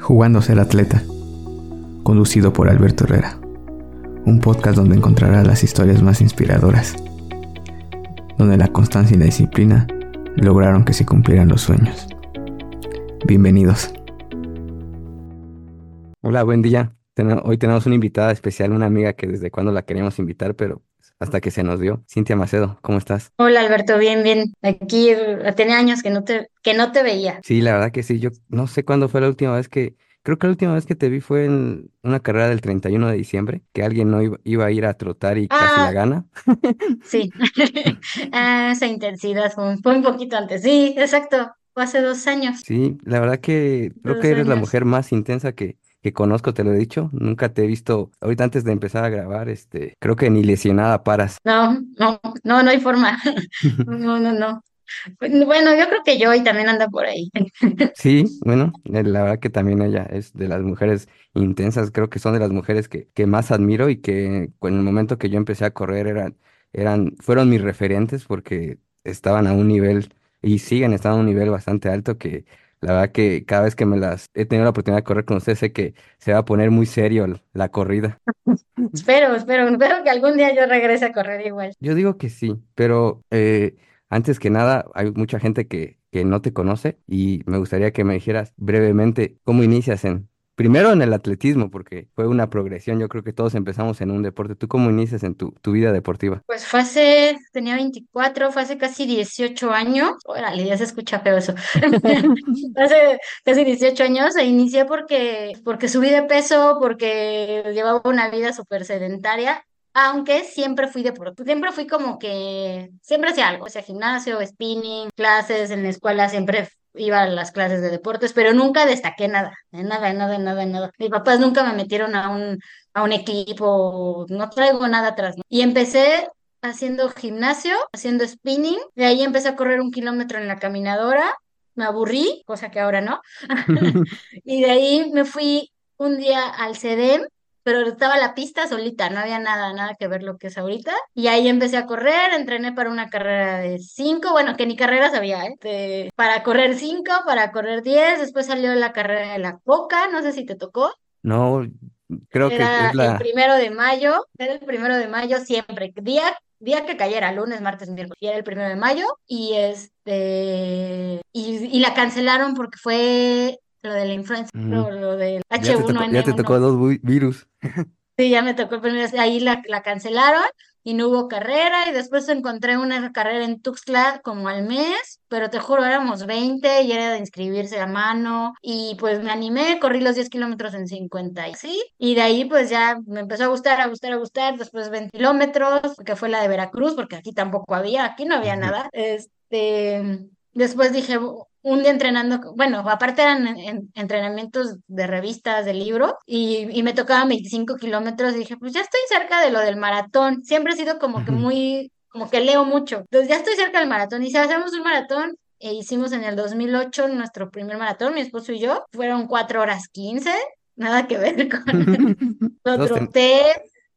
Jugando a ser atleta, conducido por Alberto Herrera, un podcast donde encontrarás las historias más inspiradoras, donde la constancia y la disciplina lograron que se cumplieran los sueños. Bienvenidos. Hola, buen día. Hoy tenemos una invitada especial, una amiga que desde cuando la queríamos invitar, pero hasta que se nos dio. Cintia Macedo, ¿cómo estás? Hola Alberto, bien, bien. Aquí tenía años que no te, que no te veía. Sí, la verdad que sí. Yo no sé cuándo fue la última vez que, creo que la última vez que te vi fue en una carrera del 31 de diciembre, que alguien no iba, a ir a trotar y casi la Ah, gana. sí. Ah, esa intensidad fue un, fue un poquito antes. Sí, exacto. Fue hace dos años. Sí, la verdad que creo que eres la mujer más intensa que, que conozco, te lo he dicho. Nunca te he visto, ahorita antes de empezar a grabar, este, creo que ni lesionada paras. No, no, no, no hay forma. No, no, no. Bueno, yo creo que yo y también anda por ahí. Sí, bueno, eh, la verdad que también ella es de las mujeres intensas, creo que son de las mujeres que, que más admiro y que en el momento que yo empecé a correr eran, eran, fueron mis referentes porque estaban a un nivel y siguen estando a un nivel bastante alto que la verdad que cada vez que me las he tenido la oportunidad de correr con ustedes sé que se va a poner muy serio la corrida. Espero, espero, espero que algún día yo regrese a correr igual. Yo digo que sí, pero eh, antes que nada, hay mucha gente que, que no te conoce y me gustaría que me dijeras brevemente cómo inicias en, primero en el atletismo, porque fue una progresión, yo creo que todos empezamos en un deporte. ¿Tú cómo inicias en tu, tu vida deportiva? Pues fue hace, tenía 24, fue hace casi 18 años. Órale, ya se escucha feo eso. Hace casi 18 años e inicié porque, porque subí de peso, porque llevaba una vida súper sedentaria, aunque siempre fui deportista, siempre fui como que, siempre hacía algo, o sea, gimnasio, spinning, clases en la escuela, siempre iba a las clases de deportes, pero nunca destaqué nada, en nada, en nada, en nada, en nada. Mis papás nunca me metieron a un, a un equipo, no traigo nada atrás, ¿no? Y empecé haciendo gimnasio, haciendo spinning, de ahí empecé a correr un kilómetro en la caminadora me aburrí, cosa que ahora no. Y de ahí me fui un día al CEDEM, pero estaba la pista solita, no había nada, nada que ver lo que es ahorita. Y ahí empecé a correr, entrené para una carrera de cinco, bueno, que ni carrera sabía, ¿eh? De- para correr cinco, para correr diez, después salió la carrera de la Coca, no sé si te tocó. No, creo que Era es el la... primero de mayo, era el primero de mayo siempre, día, día que cayera, lunes, martes, miércoles, y era el primero de mayo, y este, y, y la cancelaron porque fue lo de la influenza, mm, lo, lo del ya te tocó, ya te tocó H1N1. dos vi- virus. Sí, ya me tocó el primer, ahí la, la cancelaron y no hubo carrera y después encontré una carrera en Tuxtla como al mes, pero te juro, éramos 20 y era de inscribirse a mano y pues me animé, corrí los 10 kilómetros en 50 y sí, y de ahí pues ya me empezó a gustar, a gustar, a gustar, después 20 kilómetros, que fue la de Veracruz, porque aquí tampoco había, aquí no había nada, este, después dije... Un día entrenando, bueno, aparte eran en- en- entrenamientos de revistas, de libro, y, y me tocaban 25 kilómetros y dije, pues ya estoy cerca de lo del maratón. Siempre he sido como que muy, como que leo mucho. Entonces ya estoy cerca del maratón. Y si hacemos un maratón, e hicimos en el 2008 nuestro primer maratón, mi esposo y yo, fueron 4 horas 15 nada que ver con Todos ten- troté,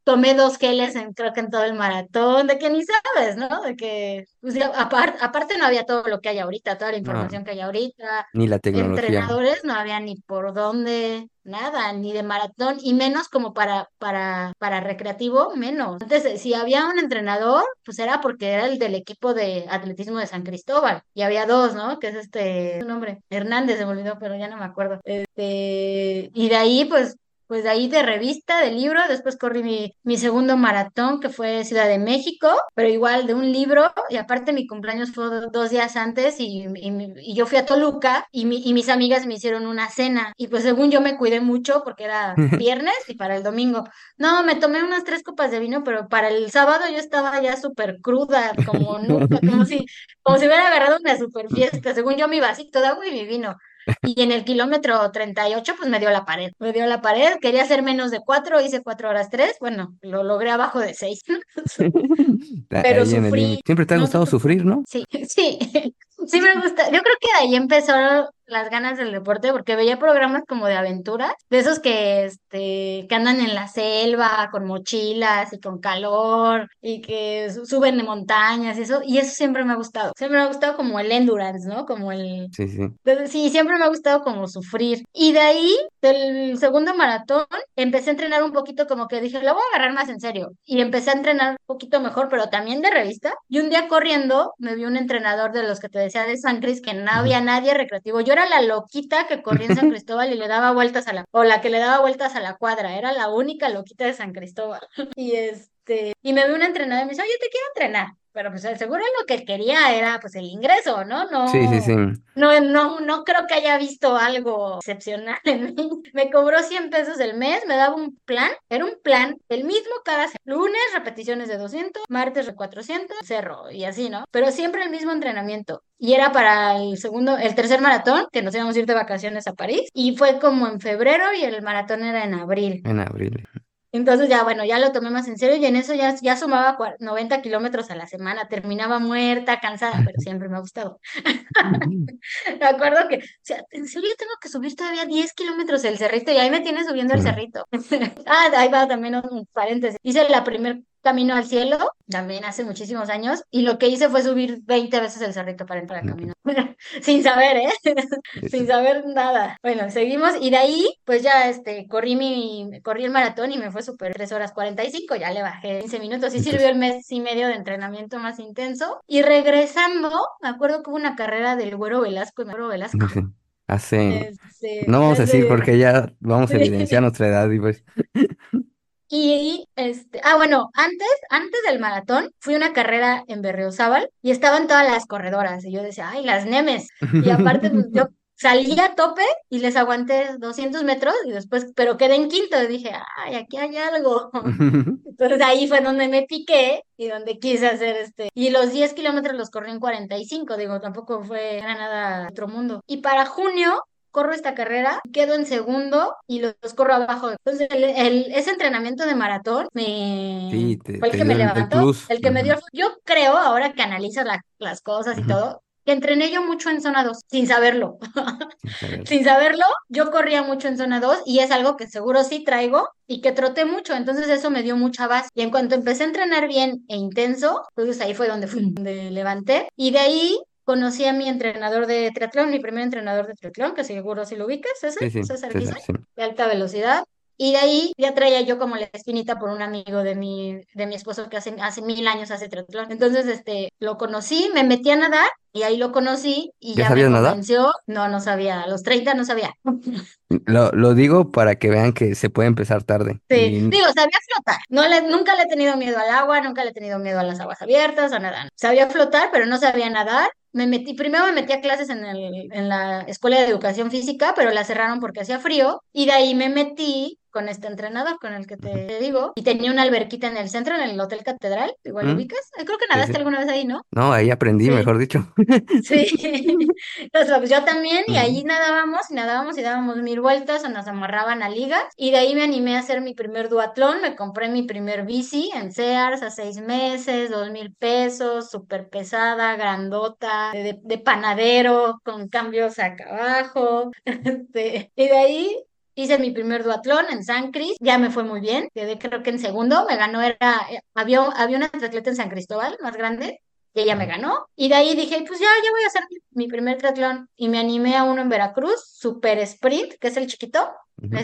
tomé dos geles en, creo que en todo el maratón, de que ni sabes, ¿no? De que, pues, ya, apar- aparte no había todo lo que hay ahorita, toda la No, información que hay ahorita, ni la tecnología. entrenadores no había ni por dónde, nada, ni de maratón, y menos como para, para, para recreativo, menos. Entonces, si había un entrenador, pues era porque era el del equipo de atletismo de San Cristóbal, y había dos, ¿no? Que es este, su nombre, Hernández, se me olvidó, pero ya no me acuerdo. Este, y de ahí, pues, pues de ahí de revista, de libro, después corrí mi, mi segundo maratón, que fue Ciudad de México, pero igual de un libro, y aparte mi cumpleaños fue do- dos días antes, y, y, yo fui a Toluca, y, mi- y mis amigas me hicieron una cena, y pues según yo me cuidé mucho, porque era viernes y para el domingo. No, me tomé unas tres copas de vino, pero para el sábado yo estaba ya súper cruda, como nunca, como si, como si hubiera agarrado una súper fiesta, según yo mi vasito de agua y mi vino. Y en el kilómetro 38 pues me dio la pared. Me dio la pared, quería hacer menos de cuatro, hice cuatro horas tres. Bueno, lo logré abajo de seis. Pero sufrí, Siempre te ha gustado sufrir, ¿no? Sí, sí, sí me gusta. Yo creo que ahí empezaron las ganas del deporte porque veía programas como de aventuras, de esos que, este, que andan en la selva con mochilas y con calor y que su- suben de montañas y eso, y eso siempre me ha gustado. Siempre me ha gustado como el endurance, ¿no? Como el... Sí, sí. Entonces, sí, siempre me ha gustado como sufrir. Y de ahí del segundo maratón empecé a entrenar un poquito como que dije, lo voy a agarrar más en serio. Y empecé a entrenar un poquito mejor, pero también de revista. Y un día corriendo me vi un entrenador de los que te decía de San Cris, que no había nadie recreativo. Yo era la loquita que corría en San Cristóbal y le daba vueltas a la, o la que le daba vueltas a la cuadra. Era la única loquita de San Cristóbal. Y este, y me vi un entrenador y me dice, oye, te quiero entrenar pero pues seguro lo que quería era pues el ingreso, ¿no? No, Sí, sí, sí. no, no, no creo que haya visto algo excepcional en mí. Me cobró 100 pesos el mes, me daba un plan, era un plan, el mismo cada. Lunes repeticiones de 200, martes de 400, cerro y así, ¿no? Pero siempre el mismo entrenamiento. Y era para el segundo, el tercer maratón, que nos íbamos a ir de vacaciones a París. Y fue como en febrero y el maratón era en abril. En abril. Entonces ya, bueno, ya lo tomé más en serio y en eso ya, ya sumaba 90 kilómetros a la semana. Terminaba muerta, cansada, pero siempre me ha gustado. me acuerdo que, o sea, en serio tengo que subir todavía 10 kilómetros el cerrito y ahí me tiene subiendo el cerrito. ah, ahí va también un paréntesis. Hice la primer Camino al Cielo, también hace muchísimos años, y lo que hice fue subir 20 veces el cerrito para entrar al camino, sin saber, ¿eh? sin saber nada. Bueno, seguimos, y de ahí, pues ya este, corrí mi, corrí el maratón y me fue súper 3 horas 45, ya le bajé 15 minutos, y sirvió el mes y medio de entrenamiento más intenso, y regresando, me acuerdo que hubo una carrera del Güero Velasco, Güero Velasco. Hace, este, no vamos a decir porque ya vamos a evidenciar nuestra edad y pues. Y este, ah, bueno, antes, antes del maratón, fui a una carrera en Berriozábal y estaban todas las corredoras. Y yo decía, ay, las nemes. Y aparte, pues, yo salí a tope y les aguanté 200 metros y después, pero quedé en quinto. Y dije, ay, aquí hay algo. Entonces ahí fue donde me piqué y donde quise hacer este. Y los 10 kilómetros los corrí en 45, digo, tampoco fue nada otro mundo. Y para junio corro esta carrera, quedo en segundo y los, corro abajo. Entonces, el, ese entrenamiento de maratón me fue el que me levantó, el, que me dio. Yo creo, ahora que analizo las cosas y todo, que entrené yo mucho en zona 2, sin saberlo. sin saberlo, yo corría mucho en zona 2 y es algo que seguro sí traigo y que troté mucho, entonces eso me dio mucha base. Y en cuanto empecé a entrenar bien e intenso, entonces ahí fue donde, fui, donde levanté y de ahí conocí a mi entrenador de triatlón, mi primer entrenador de triatlón, que seguro si lo ubicas, ese, sí, César de alta velocidad. Y de ahí ya traía yo como la espinita por un amigo de mi, de mi esposo que hace, hace mil años hace triatlón. Entonces, este, lo conocí, me metí a nadar y ahí lo conocí y ya, me convenció. No, no sabía, a los 30 no sabía. Lo, lo digo para que vean que se puede empezar tarde. Sí, digo, sabía flotar. No le, nunca le he tenido miedo al agua, nunca le he tenido miedo a las aguas abiertas, a nada. Sabía flotar, pero no sabía nadar me metí, primero me metí a clases en, el, en la escuela de educación física, pero la cerraron porque hacía frío, y de ahí me metí con este entrenador con el que te digo, y tenía una alberquita en el centro, en el Hotel Catedral, igual lo ubicas. Creo que nadaste alguna vez ahí, ¿no? No, ahí aprendí, mejor dicho. Sí, entonces yo también, y ahí nadábamos, y nadábamos y dábamos mil vueltas, o nos amarraban a ligas, y de ahí me animé a hacer mi primer duatlón, me compré mi primer bici en Sears a seis meses, dos mil pesos, súper pesada, grandota, de, panadero, con cambios acá abajo. Este, y de ahí hice mi primer duatlón en San Cris, ya me fue muy bien, quedé creo que en segundo, me ganó, era, eh, había, había una atleta en San Cristóbal más grande, y ella me ganó. Y de ahí dije, pues ya, ya voy a hacer mi, primer triatlón. Y me animé a uno en Veracruz, Super Sprint, que es el chiquito.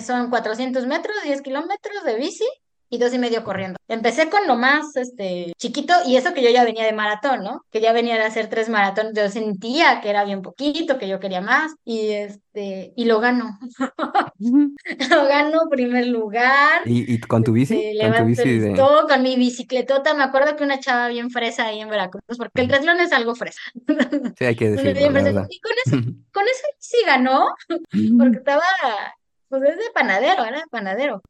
Son 400 metros, 10 kilómetros de bici y dos y medio corriendo. Empecé con lo más este, chiquito y eso que yo ya venía de maratón, ¿no? Que ya venía de hacer tres maratones, yo sentía que era bien poquito, que yo quería más y este y lo gano. lo gano primer lugar. ¿Y, con tu bici? Este, con tu bici de... todo, con mi bicicletota, me acuerdo que una chava bien fresa ahí en Veracruz, porque el triatlón es algo fresa. sí, hay que decirlo, Y con ese, con ese bici ganó, porque estaba, pues es de panadero, era de panadero.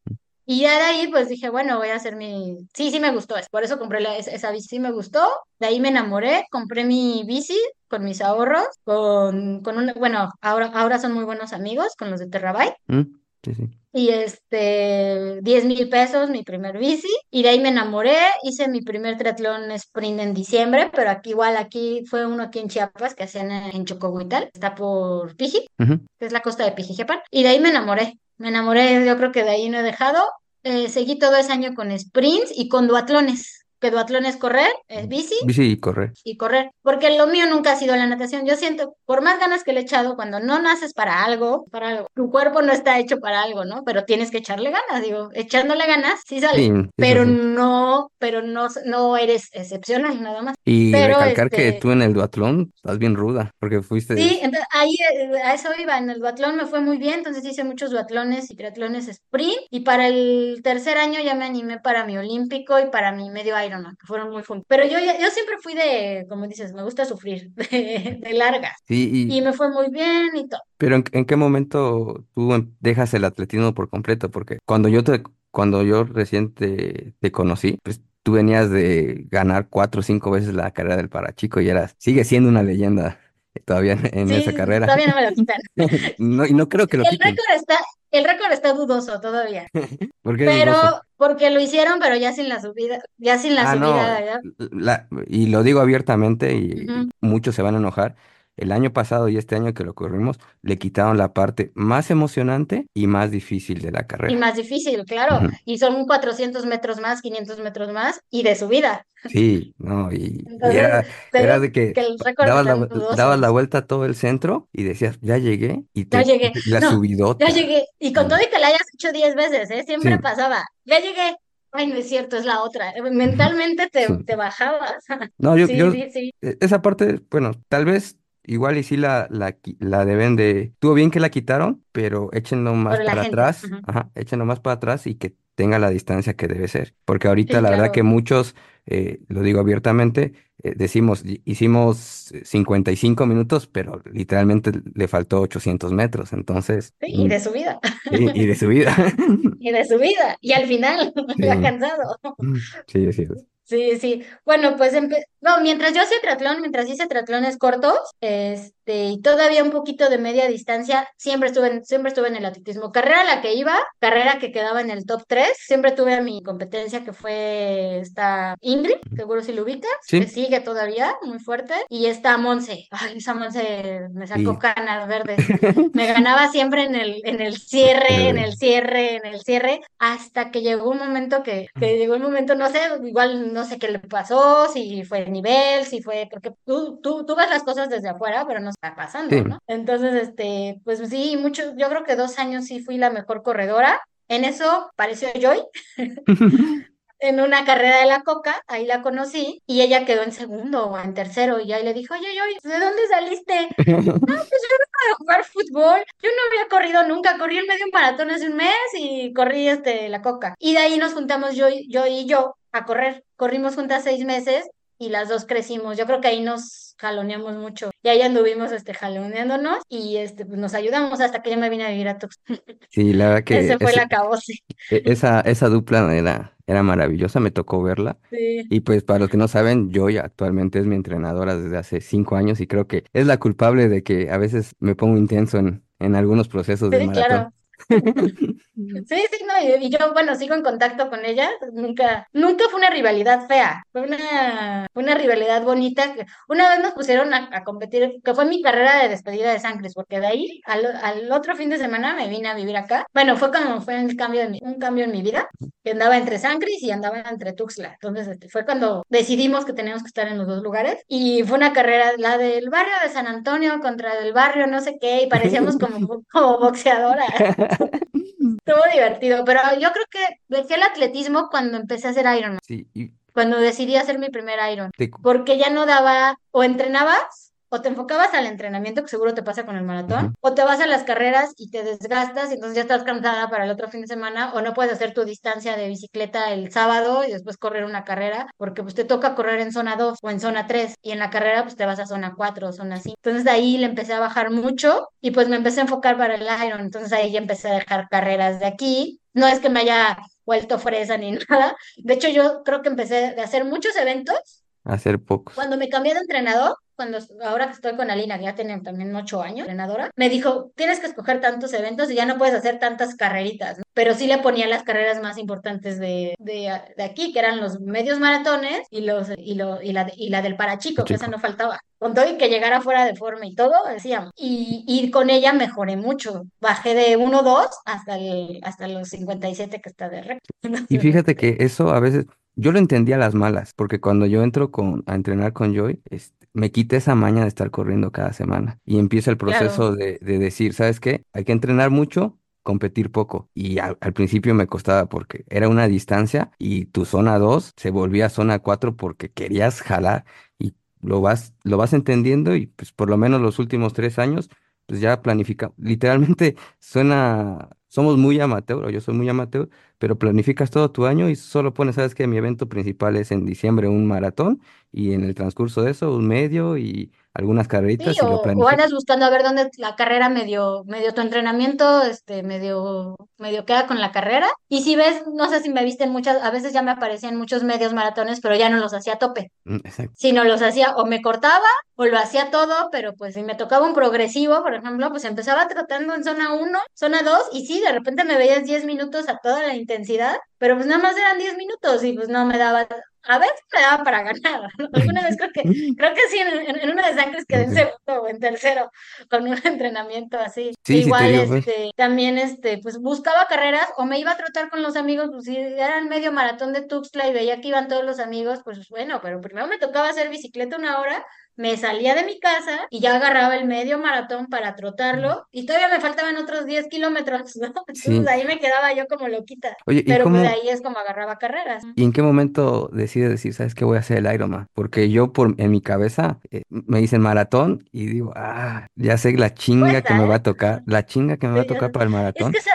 Y ya de ahí, pues dije, bueno, voy a hacer mi... Sí, sí me gustó, por eso compré la, esa bici, sí me gustó. De ahí me enamoré, compré mi bici con mis ahorros, con, con. Bueno, ahora, ahora son muy buenos amigos con los de Terrabyte. Mm, sí, sí. Y este, 10 mil pesos, mi primer bici. Y de ahí me enamoré, hice mi primer triatlón sprint en diciembre, pero aquí igual, aquí fue uno aquí en Chiapas que hacían en, Chocohuital, está por Piji, que es la costa de Pijijiapan. Y de ahí me enamoré. Me enamoré, yo creo que de ahí no he dejado. Eh, seguí todo ese año con sprints y con duatlones. Que duatlón es correr, es bici Bici y correr. y correr, porque lo mío nunca ha sido la natación. Yo siento, por más ganas que le he echado, cuando no naces para algo, para algo, tu cuerpo no está hecho para algo, ¿no? Pero tienes que echarle ganas, digo, echándole ganas, sí Sí, sale, eso pero sí. no, pero no, no eres excepcional, nada más. Y Pero recalcar que este, tú en el duatlón estás bien ruda, porque fuiste, Sí, entonces ahí eh, a eso iba, en el duatlón me fue muy bien, entonces hice muchos duatlones y triatlones sprint y para el tercer año ya me animé para mi olímpico y para mi medio Ironman, que fueron muy juntos. Pero yo, yo siempre fui de, como dices, me gusta sufrir, de, de largas sí, y me fue muy bien y todo. Pero ¿en, en qué momento tú dejas el atletismo por completo? Porque cuando yo te, cuando yo recién te, te conocí, pues tú venías de ganar cuatro o cinco veces la carrera del parachico y eras, sigue siendo una leyenda todavía en, en esa Sí, carrera. todavía no me lo quitan. No, y no creo que lo El quiten. récord está, el récord está dudoso todavía, ¿Por qué pero dudoso? Porque lo hicieron, pero ya sin la subida, ya sin la Ah, no, subida, la- y lo digo abiertamente y muchos se van a enojar. El año pasado y este año que lo corrimos, le quitaron la parte más emocionante y más difícil de la Y carrera. más difícil, claro. Ujú. Y son 400 metros más, 500 metros más y de subida. Sí, no, y, y Entonces, era, te era digo de que que dabas la, dabas la vuelta a todo el centro y decías, ya llegué, y Ya te llegué. y la No, ya subidota. llegué. Y con todo Y, y que la hayas hecho 10 veces, ¿eh? sí, Siempre pasaba. Ya llegué. Ay, no es cierto, es la otra. Mentalmente te, sí. te bajabas. No, yo, Sí, yo, sí, sí. e- esa parte, bueno, tal vez igual y sí la, la, la deben de, estuvo bien que la quitaron, pero échenlo más para gente. atrás, ajá, échenlo más para atrás y que tenga la distancia que debe ser. Porque ahorita Sí, la verdad que muchos, eh, lo digo abiertamente, eh, decimos, "Hi- hicimos eh, 55 minutos, pero literalmente le faltó 800 metros, entonces, Sí, y mm, de subida. y, y de subida. Y de subida. Y al final, Sí, cansado. mm, sí, sí. Sí, sí. Bueno, pues empe- no, mientras yo hacía triatlón, mientras hice triatlones cortos, este, y todavía un poquito de media distancia, siempre estuve en, siempre estuve en el atletismo. Carrera a la que iba, carrera que quedaba en el top 3, siempre tuve a mi competencia que fue esta Ingrid, seguro si lo ubicas, que sigue todavía muy fuerte, y está Monse. Ay, esa Monse me sacó canas verdes. Me ganaba siempre en el, en el cierre, en el cierre, en el cierre, hasta que llegó un momento que, que llegó un momento, no sé, igual no sé qué le pasó, si fue nivel, si fue, porque tú, tú, tú ves las cosas desde afuera, pero no está pasando, sí. ¿no? Entonces, este, pues sí, mucho, yo creo que dos años sí fui la mejor corredora. En eso pareció Joy, en una carrera de la Coca, ahí la conocí, y ella quedó en segundo o en tercero, y ahí le dijo, oye, Joy, ¿de dónde saliste? a jugar fútbol. Yo no había corrido nunca, corrí el medio maratón hace un mes y corrí este, la coca. Y de ahí nos juntamos yo, yo y yo a correr. Corrimos juntas seis meses y las dos crecimos. Yo creo que ahí nos jaloneamos mucho. Y ahí anduvimos este, jaloneándonos y este, pues, nos ayudamos hasta que yo me vine a vivir a Tuxtla. Sí, la verdad que Ese fue ese- el acabose. E- Esa, esa dupla era, era maravillosa, me tocó verla. Sí. Y pues para los que no saben, Joy actualmente es mi entrenadora desde hace cinco años y creo que es la culpable de que a veces me pongo intenso en, en algunos procesos de Sí, maratón. claro. Sí, sí, no, y, yo, bueno, sigo en contacto con ella, nunca, nunca fue una rivalidad fea, fue una, una rivalidad bonita, una vez nos pusieron a, a competir, que fue mi carrera de despedida de San Cris, porque de ahí al, al otro fin de semana me vine a vivir acá, bueno, fue cuando fue el cambio de mi- un cambio en mi vida, que andaba entre San Cris y andaba entre Tuxtla, entonces este, fue cuando decidimos que teníamos que estar en los dos lugares, y fue una carrera, la del barrio de San Antonio contra el barrio no sé qué, y parecíamos como, como boxeadoras. Estuvo divertido, pero yo creo que dejé el atletismo cuando empecé a hacer Ironman, Sí, y cuando decidí hacer mi primer Iron, te- porque ya no daba, o entrenabas, o te enfocabas al entrenamiento, que seguro te pasa con el maratón, o te vas a las carreras y te desgastas, y entonces ya estás cansada para el otro fin de semana, o no puedes hacer tu distancia de bicicleta el sábado y después correr una carrera, porque pues te toca correr en zona 2 o en zona 3, y en la carrera pues te vas a zona 4 o zona 5. Entonces de ahí le empecé a bajar mucho y pues me empecé a enfocar para el Iron, entonces ahí ya empecé a dejar carreras de aquí. No es que me haya vuelto fresa ni nada. De hecho, yo creo que empecé de hacer muchos eventos hacer pocos. cuando me cambié de entrenador, cuando ahora que estoy con Alina, que ya tiene también ocho años, entrenadora, me dijo, tienes que escoger tantos eventos y ya no puedes hacer tantas carreritas, ¿no? Pero sí le ponía las carreras más importantes de, de, de aquí, que eran los medios maratones y, los, y, lo, y, la, y la del parachico, que esa no faltaba. Con todo y que llegara fuera de forma y todo, decíamos. Y, y con ella mejoré mucho. Bajé de 1-2 hasta, el, hasta los 57 que está de récord. Y fíjate que eso a veces, yo lo entendí a las malas, porque cuando yo entro con, a entrenar con Joy, este, me quité esa maña de estar corriendo cada semana y empieza el Claro. proceso de, de decir, ¿sabes qué? Hay que entrenar mucho, competir poco. Y al, al principio me costaba porque era una distancia y tu zona 2 se volvía zona 4 porque querías jalar y lo vas, lo vas entendiendo y pues por lo menos los últimos tres años, pues ya planifica. Literalmente suena, somos muy amateur, o yo soy muy amateur pero planificas todo tu año y solo pones, sabes que mi evento principal es en diciembre un maratón y en el transcurso de eso un medio y algunas Sí, carreritas y lo o, o andas buscando a ver dónde la carrera medio, medio tu entrenamiento, este, medio, medio queda con la carrera. Y si ves, no sé si me viste en muchas, a veces ya me aparecían muchos medios maratones, pero ya no los hacía a tope. Mm, Exacto. Si no los hacía o me cortaba o lo hacía todo, pero pues si me tocaba un progresivo, por ejemplo, pues empezaba tratando en zona uno zona 2 y sí, de repente me veías 10 minutos a toda la intensidad, pero pues nada más eran 10 minutos y pues no me daba, a veces me daba para ganar, ¿no? Alguna vez creo que, creo que sí, en, en- una de sangres quedé en segundo o en tercero con un entrenamiento así. Sí, sí Igual, digo, pues. este, también, este, pues buscaba carreras o me iba a trotar con los amigos, pues si era el medio maratón de Tuxtla y veía que iban todos los amigos, pues bueno, pero primero me tocaba hacer bicicleta una hora, me salía de mi casa y ya agarraba el medio maratón para trotarlo y todavía me faltaban otros 10 kilómetros, ¿no? Entonces Sí. ahí me quedaba yo como loquita, Oye, ¿y pero pues cómo, ahí es como agarraba carreras. y en qué momento decides decir, sabes qué voy a hacer el Ironman? Porque yo por en mi cabeza eh, me dicen maratón y digo, ah, ya sé la chinga que me va a tocar, la chinga que me va a tocar para el Es maratón. que esa-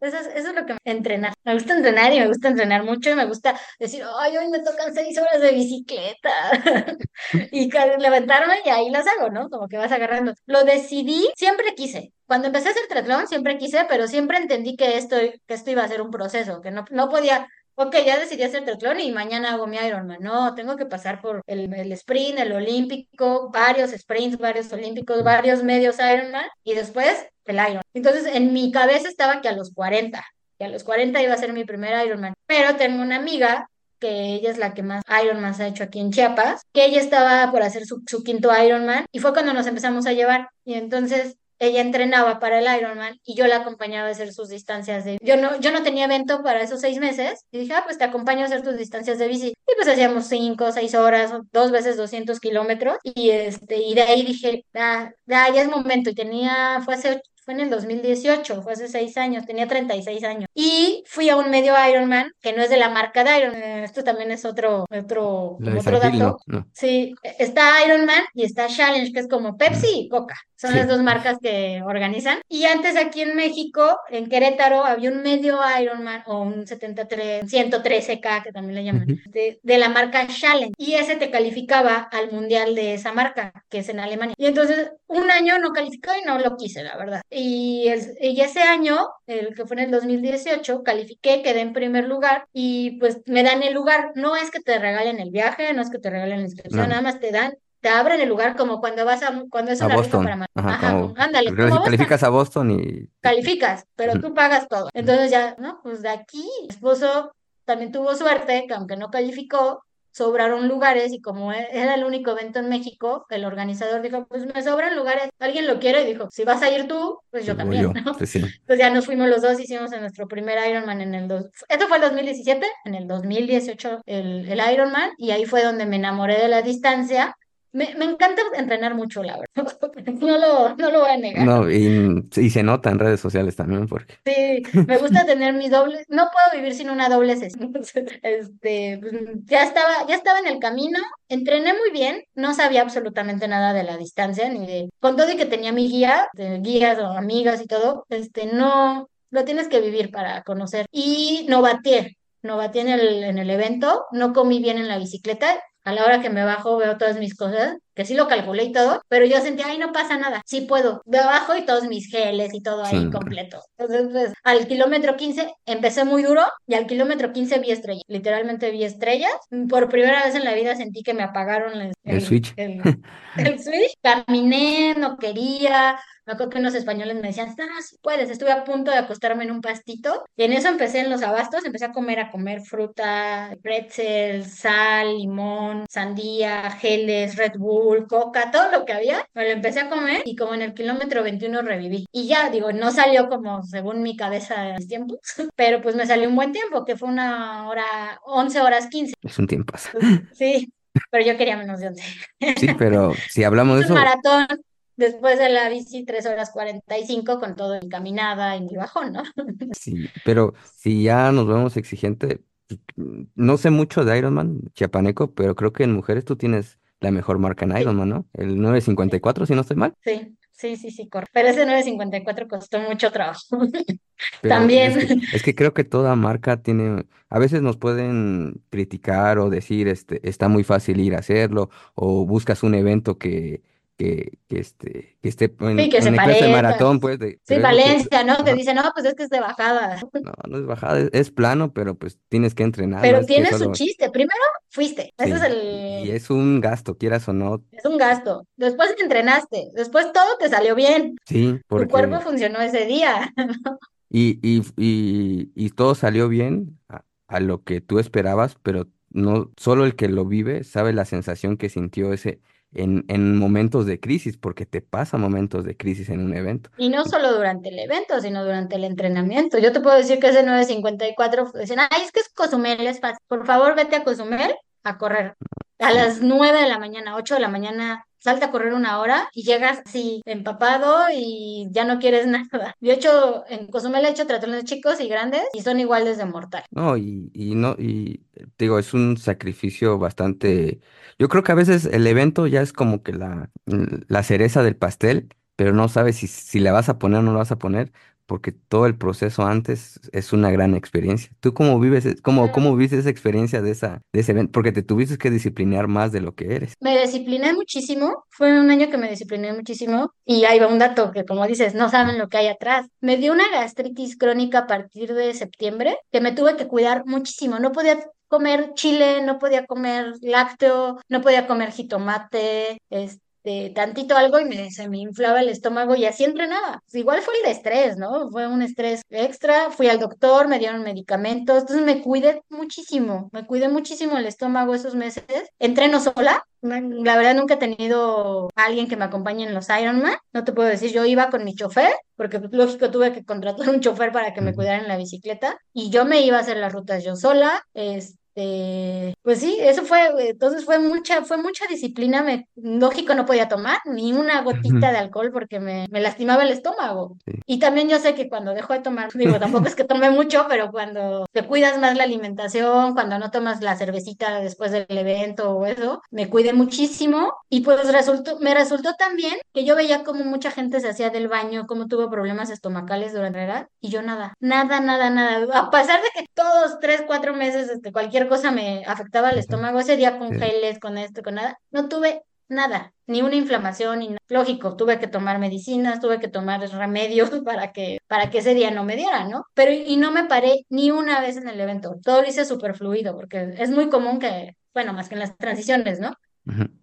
eso es lo que me entrenar. Me gusta entrenar y me gusta entrenar mucho y me gusta decir, ay, hoy me tocan seis horas de bicicleta. Y levantarme y ahí las hago, ¿no? Como que vas agarrando. Lo decidí, siempre quise. Cuando empecé a hacer triatlón, siempre quise, pero siempre entendí que esto, que esto iba a ser un proceso, que no, no podía. Ok, ya decidí hacer triatlón y mañana hago mi Ironman. No, tengo que pasar por el, sprint, el olímpico, varios sprints, varios olímpicos, varios medios Ironman y después el Iron. Entonces, en mi cabeza estaba que a los 40, que a los 40 iba a ser mi primer Ironman. Pero tengo una amiga que ella es la que más Ironman ha hecho aquí en Chiapas, que ella estaba por hacer su, su quinto Ironman y fue cuando nos empezamos a llevar. Y entonces ella entrenaba para el Ironman y yo la acompañaba a hacer sus distancias de... Yo no, yo no tenía evento para esos seis meses y dije, ah, pues te acompaño a hacer tus distancias de bici. Y pues hacíamos cinco, seis horas, dos veces 200 kilómetros y, este, y de ahí dije, ah, ya es momento. Y tenía, fue hace fue en el 2018, fue hace seis años, tenía 36 años. Y fui a un medio Ironman, que no es de la marca de Ironman, eh, esto también es otro, otro, otro dato. no, no. Sí, está Ironman y está Challenge, que es como Pepsi y Coca. Son las Sí. dos marcas que organizan. Y antes aquí en México, en Querétaro, había un medio Ironman o un 73, 113K, que también le llaman, Ujú. de, de la marca Challenge. Y ese te calificaba al mundial de esa marca, que es en Alemania. Y entonces, un año no calificó y no lo quise, la verdad. Y, el- y ese año, el que fue en el 2018, califiqué, quedé en primer lugar y pues me dan el lugar. No es que te regalen el viaje, no es que te regalen la inscripción, No, nada más te dan, te abren el lugar como cuando vas a, cuando es a una rifa para... Boston. ma- Ajá, Ajá, como ándale, como Boston calificas a Boston y calificas, pero tú pagas todo. Entonces ya, ¿no? Pues de aquí, mi esposo también tuvo suerte, que aunque no calificó, sobraron lugares y como e- era el único evento en México, el organizador dijo, pues me sobran lugares, alguien lo quiere y dijo, si vas a ir tú, pues yo también, yo. ¿no? Pues sí. Entonces ya nos fuimos los dos, hicimos en nuestro primer Ironman en el dos, esto fue el 2017, en el 2018 el, el Ironman y ahí fue donde me enamoré de la distancia. Me, me encanta entrenar mucho, la verdad. No lo, no lo voy a negar. No, y, y se nota en redes sociales también porque Sí, me gusta tener mi doble, no puedo vivir sin una doble sesión. Este, pues, ya estaba, ya estaba en el camino, entrené muy bien, no sabía absolutamente nada de la distancia, ni de, con todo y que tenía mi guía, de guías o amigas y todo, este, no, lo tienes que vivir para conocer. Y no bateé, no bateé en el, en el evento, no comí bien en la bicicleta. A la hora que me bajo veo todas mis cosas, que sí lo calculé y todo, pero yo sentía, ay, no pasa nada, sí puedo. Veo abajo y todos mis geles y todo sí, ahí no. completo. Entonces, pues, al kilómetro 15 empecé muy duro y al kilómetro 15 vi estrellas. Literalmente vi estrellas. Por primera vez en la vida sentí que me apagaron el, el el, Switch. el, el switch. Caminé, no quería, Me acuerdo que unos españoles me decían, no, si puedes, estuve a punto de acostarme en un pastito. Y en eso empecé en los abastos, empecé a comer, a comer fruta, pretzel, sal, limón, sandía, geles, Red Bull, coca, todo lo que había. Me lo empecé a comer y como en el kilómetro 21 reviví. Y ya, digo, no salió como según mi cabeza en mis tiempos, pero pues me salió un buen tiempo, que fue una hora, 11 horas 15. Es un tiempo. Sí, pero yo quería menos de 11. Sí, pero si hablamos de Un eso, maratón después de la bici, 3 horas 45 con todo mi caminada y mi bajón, ¿no? sí, pero si ya nos vemos exigente, no sé mucho de Ironman, chiapaneco, pero creo que en mujeres tú tienes la mejor marca en Ironman, ¿no? El 954, si no estoy mal. sí, sí, sí, sí, correcto. Pero ese 954 costó mucho trabajo. Pero es También, que, es que creo que toda marca tiene, a veces nos pueden criticar o decir, este, está muy fácil ir a hacerlo, o buscas un evento que, que, que, este, que esté sí, en, se en el de parezca. maratón, pues, de- Sí, que, Valencia, ¿no? Que dice, no, pues es que es de bajada. no, no es bajada, es, es plano, pero pues tienes que entrenar, Pero tiene su chiste. Primero fuiste. Ese es sí, y el, es un gasto, quieras o no, es un gasto. Después te entrenaste. Después todo te salió bien. sí, Tu cuerpo porque funcionó ese día. Y, y, y, y todo salió bien a, a lo que tú esperabas, pero no solo el que lo vive sabe la sensación que sintió ese en, en momentos de crisis, porque te pasa momentos de crisis en un evento. Y no solo durante el evento, sino durante el entrenamiento. Yo te puedo decir que ese 954 dicen, ay, es que es Cozumel, es fácil. Por favor, vete a Cozumel a correr. A las 9 de la mañana, 8 de la mañana, salta a correr una hora y llegas así empapado y ya no quieres nada. Yo he hecho, en Cozumel he hecho triatlones chicos y grandes y son iguales de mortal. no, y, y no, y digo, es un sacrificio bastante. Yo creo que a veces el evento ya es como que la, la cereza del pastel, pero no sabes si, si la vas a poner o no la vas a poner, porque todo el proceso antes es una gran experiencia. ¿Tú cómo vives, e- cómo, cómo viviste esa experiencia de esa, de ese evento? Porque te tuviste que disciplinar más de lo que eres. Me discipliné muchísimo, fue un año que me discipliné muchísimo y ahí va un dato que como dices, no saben lo que hay atrás. Me dio una gastritis crónica a partir de septiembre que me tuve que cuidar muchísimo, no podía comer chile, no podía comer lácteo, no podía comer jitomate, este, tantito algo y me, se me inflaba el estómago y así entrenaba. Pues igual fue el de estrés, ¿no? Fue un estrés extra, fui al doctor, me dieron medicamentos, entonces me cuidé muchísimo, me cuidé muchísimo el estómago esos meses. Entreno sola La verdad nunca he tenido a alguien que me acompañe en los Ironman. No te puedo decir, yo iba con mi chofer, porque pues, lógico tuve que contratar un chofer para que me cuidara en la bicicleta y yo me iba a hacer las rutas yo sola. Este, pues sí, eso fue, entonces fue mucha, fue mucha disciplina. Me, lógico no podía tomar ni una gotita de alcohol porque me, me lastimaba el estómago. Sí. Y también yo sé que cuando dejo de tomar, digo, tampoco es que tome mucho, pero cuando te cuidas más la alimentación, cuando no tomas la cervecita después del evento o eso, me cuidé muchísimo y pues resultó, me resultó también que yo veía como mucha gente se hacía del baño, cómo tuvo problemas estomacales durante la edad y yo nada, nada, nada, nada. A pesar de que todos tres, cuatro meses, este, cualquier cosa me afectaba el estómago, ese día con Sí. geles, con esto, con nada, no tuve nada, ni una inflamación, ni nada. Lógico, tuve que tomar medicinas, tuve que tomar remedios para que, para que ese día no me diera, ¿no? Pero y no me paré ni una vez en el evento, todo lo hice súper fluido, porque es muy común que, bueno, más que en las transiciones, ¿no?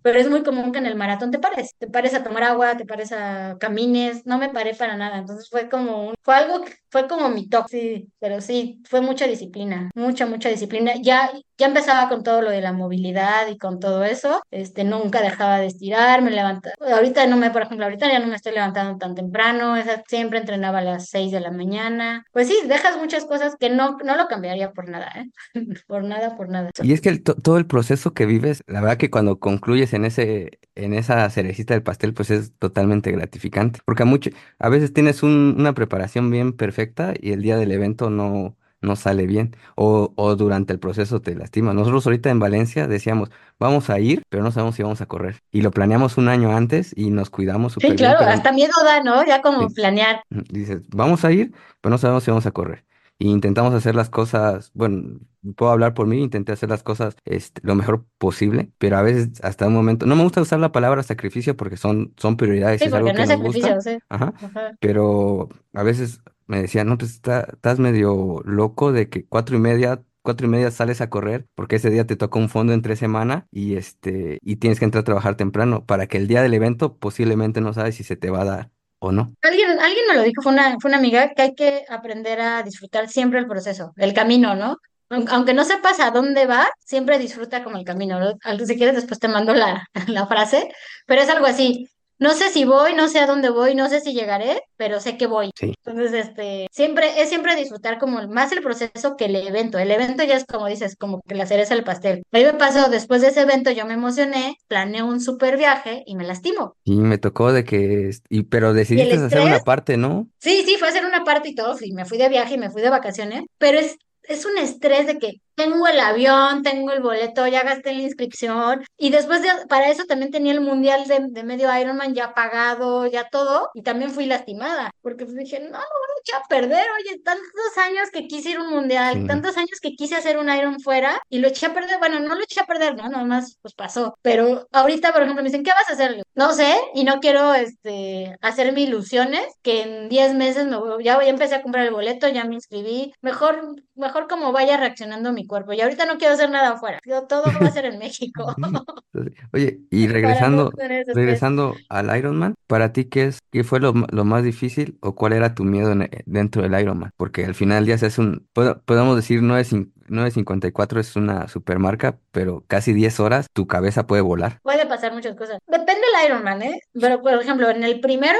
Pero es muy común que en el maratón te pares, te pares a tomar agua, te pares a camines, no me paré para nada, entonces fue como un, fue algo que fue como mi toque, sí, pero sí, fue mucha disciplina, mucha, mucha disciplina. Ya, ya empezaba con todo lo de la movilidad y con todo eso, este, nunca dejaba de estirar, me levantaba, ahorita no me, por ejemplo, ahorita ya no me estoy levantando tan temprano, esa- siempre entrenaba a las 6 de la mañana, pues sí, dejas muchas cosas que no, no lo cambiaría por nada, ¿eh? Por nada, por nada. Y es que el to- todo el proceso que vives, la verdad que cuando concluyes en ese, en esa cerecita del pastel, pues es totalmente gratificante. Porque a mucho, a veces tienes un- una preparación bien perfecta y el día del evento no, no sale bien. O, o durante el proceso te lastima. Nosotros ahorita en Valencia decíamos, vamos a ir, pero no sabemos si vamos a correr. Y lo planeamos un año antes y nos cuidamos Sí, bien, claro, pero hasta miedo da, ¿no? Ya como sí, planear. Dices, vamos a ir, pero no sabemos si vamos a correr. Y intentamos hacer las cosas, bueno, puedo hablar por mí, intenté hacer las cosas este, lo mejor posible, pero a veces hasta un momento, no me gusta usar la palabra sacrificio porque son, son prioridades Sí, es algo no que es nos gusta, sacrificio, sí. ajá, Ajá. pero a veces me decían, no, pues está- estás medio loco de que cuatro y media, cuatro y media sales a correr porque ese día te toca un fondo entre semana y este, y tienes que entrar a trabajar temprano para que el día del evento posiblemente no sabes si se te va a dar ¿o no? Alguien, alguien me lo dijo, fue una, fue una amiga, que hay que aprender a disfrutar siempre el proceso, el camino, ¿no? Aun- Aunque no sepas a dónde va, siempre disfruta como el camino, ¿no? Si quieres, después te mando la, la frase, pero es algo así. No sé si voy, no sé a dónde voy, no sé si llegaré, pero sé que voy. Sí. Entonces, este, siempre, es siempre disfrutar como más el proceso que el evento. El evento ya es como dices, como que la cereza del pastel. A mí me pasó, después de ese evento yo me emocioné, planeé un super viaje y me lastimo. Y me tocó de que, y, pero Y decidiste hacer una parte, ¿no? Sí, sí, fue hacer una parte y todo, y me fui de viaje y me fui de vacaciones, pero es, es un estrés de que tengo el avión, tengo el boleto, ya gasté la inscripción, y después de, para eso también tenía el mundial de, de medio Ironman ya pagado, ya todo, y también fui lastimada, porque pues dije, no, lo voy a perder, oye, tantos años que quise ir a un mundial, Sí. tantos años que quise hacer un Iron fuera, y lo eché a perder, bueno, no lo eché a perder, no, nada más pues pasó, pero ahorita, por ejemplo, me dicen, ¿qué vas a hacer? No sé, y no quiero este, hacerme ilusiones que en 10 meses me voy- ya, ya empecé a comprar el boleto, ya me inscribí. Mejor, mejor como vaya reaccionando mi cuerpo. Y ahorita no quiero hacer nada afuera. Todo va a ser en México Oye, y no regresando, regresando al Ironman, ¿para ti qué es, qué fue lo, lo más difícil o cuál era tu miedo en- e- dentro del Ironman? Porque al final día se hace un, podemos decir 9, 9.54 es una supermarca, pero casi 10 horas tu cabeza puede volar. Puede pasar muchas cosas. Depende del Ironman, ¿eh? Pero, por ejemplo, en el primero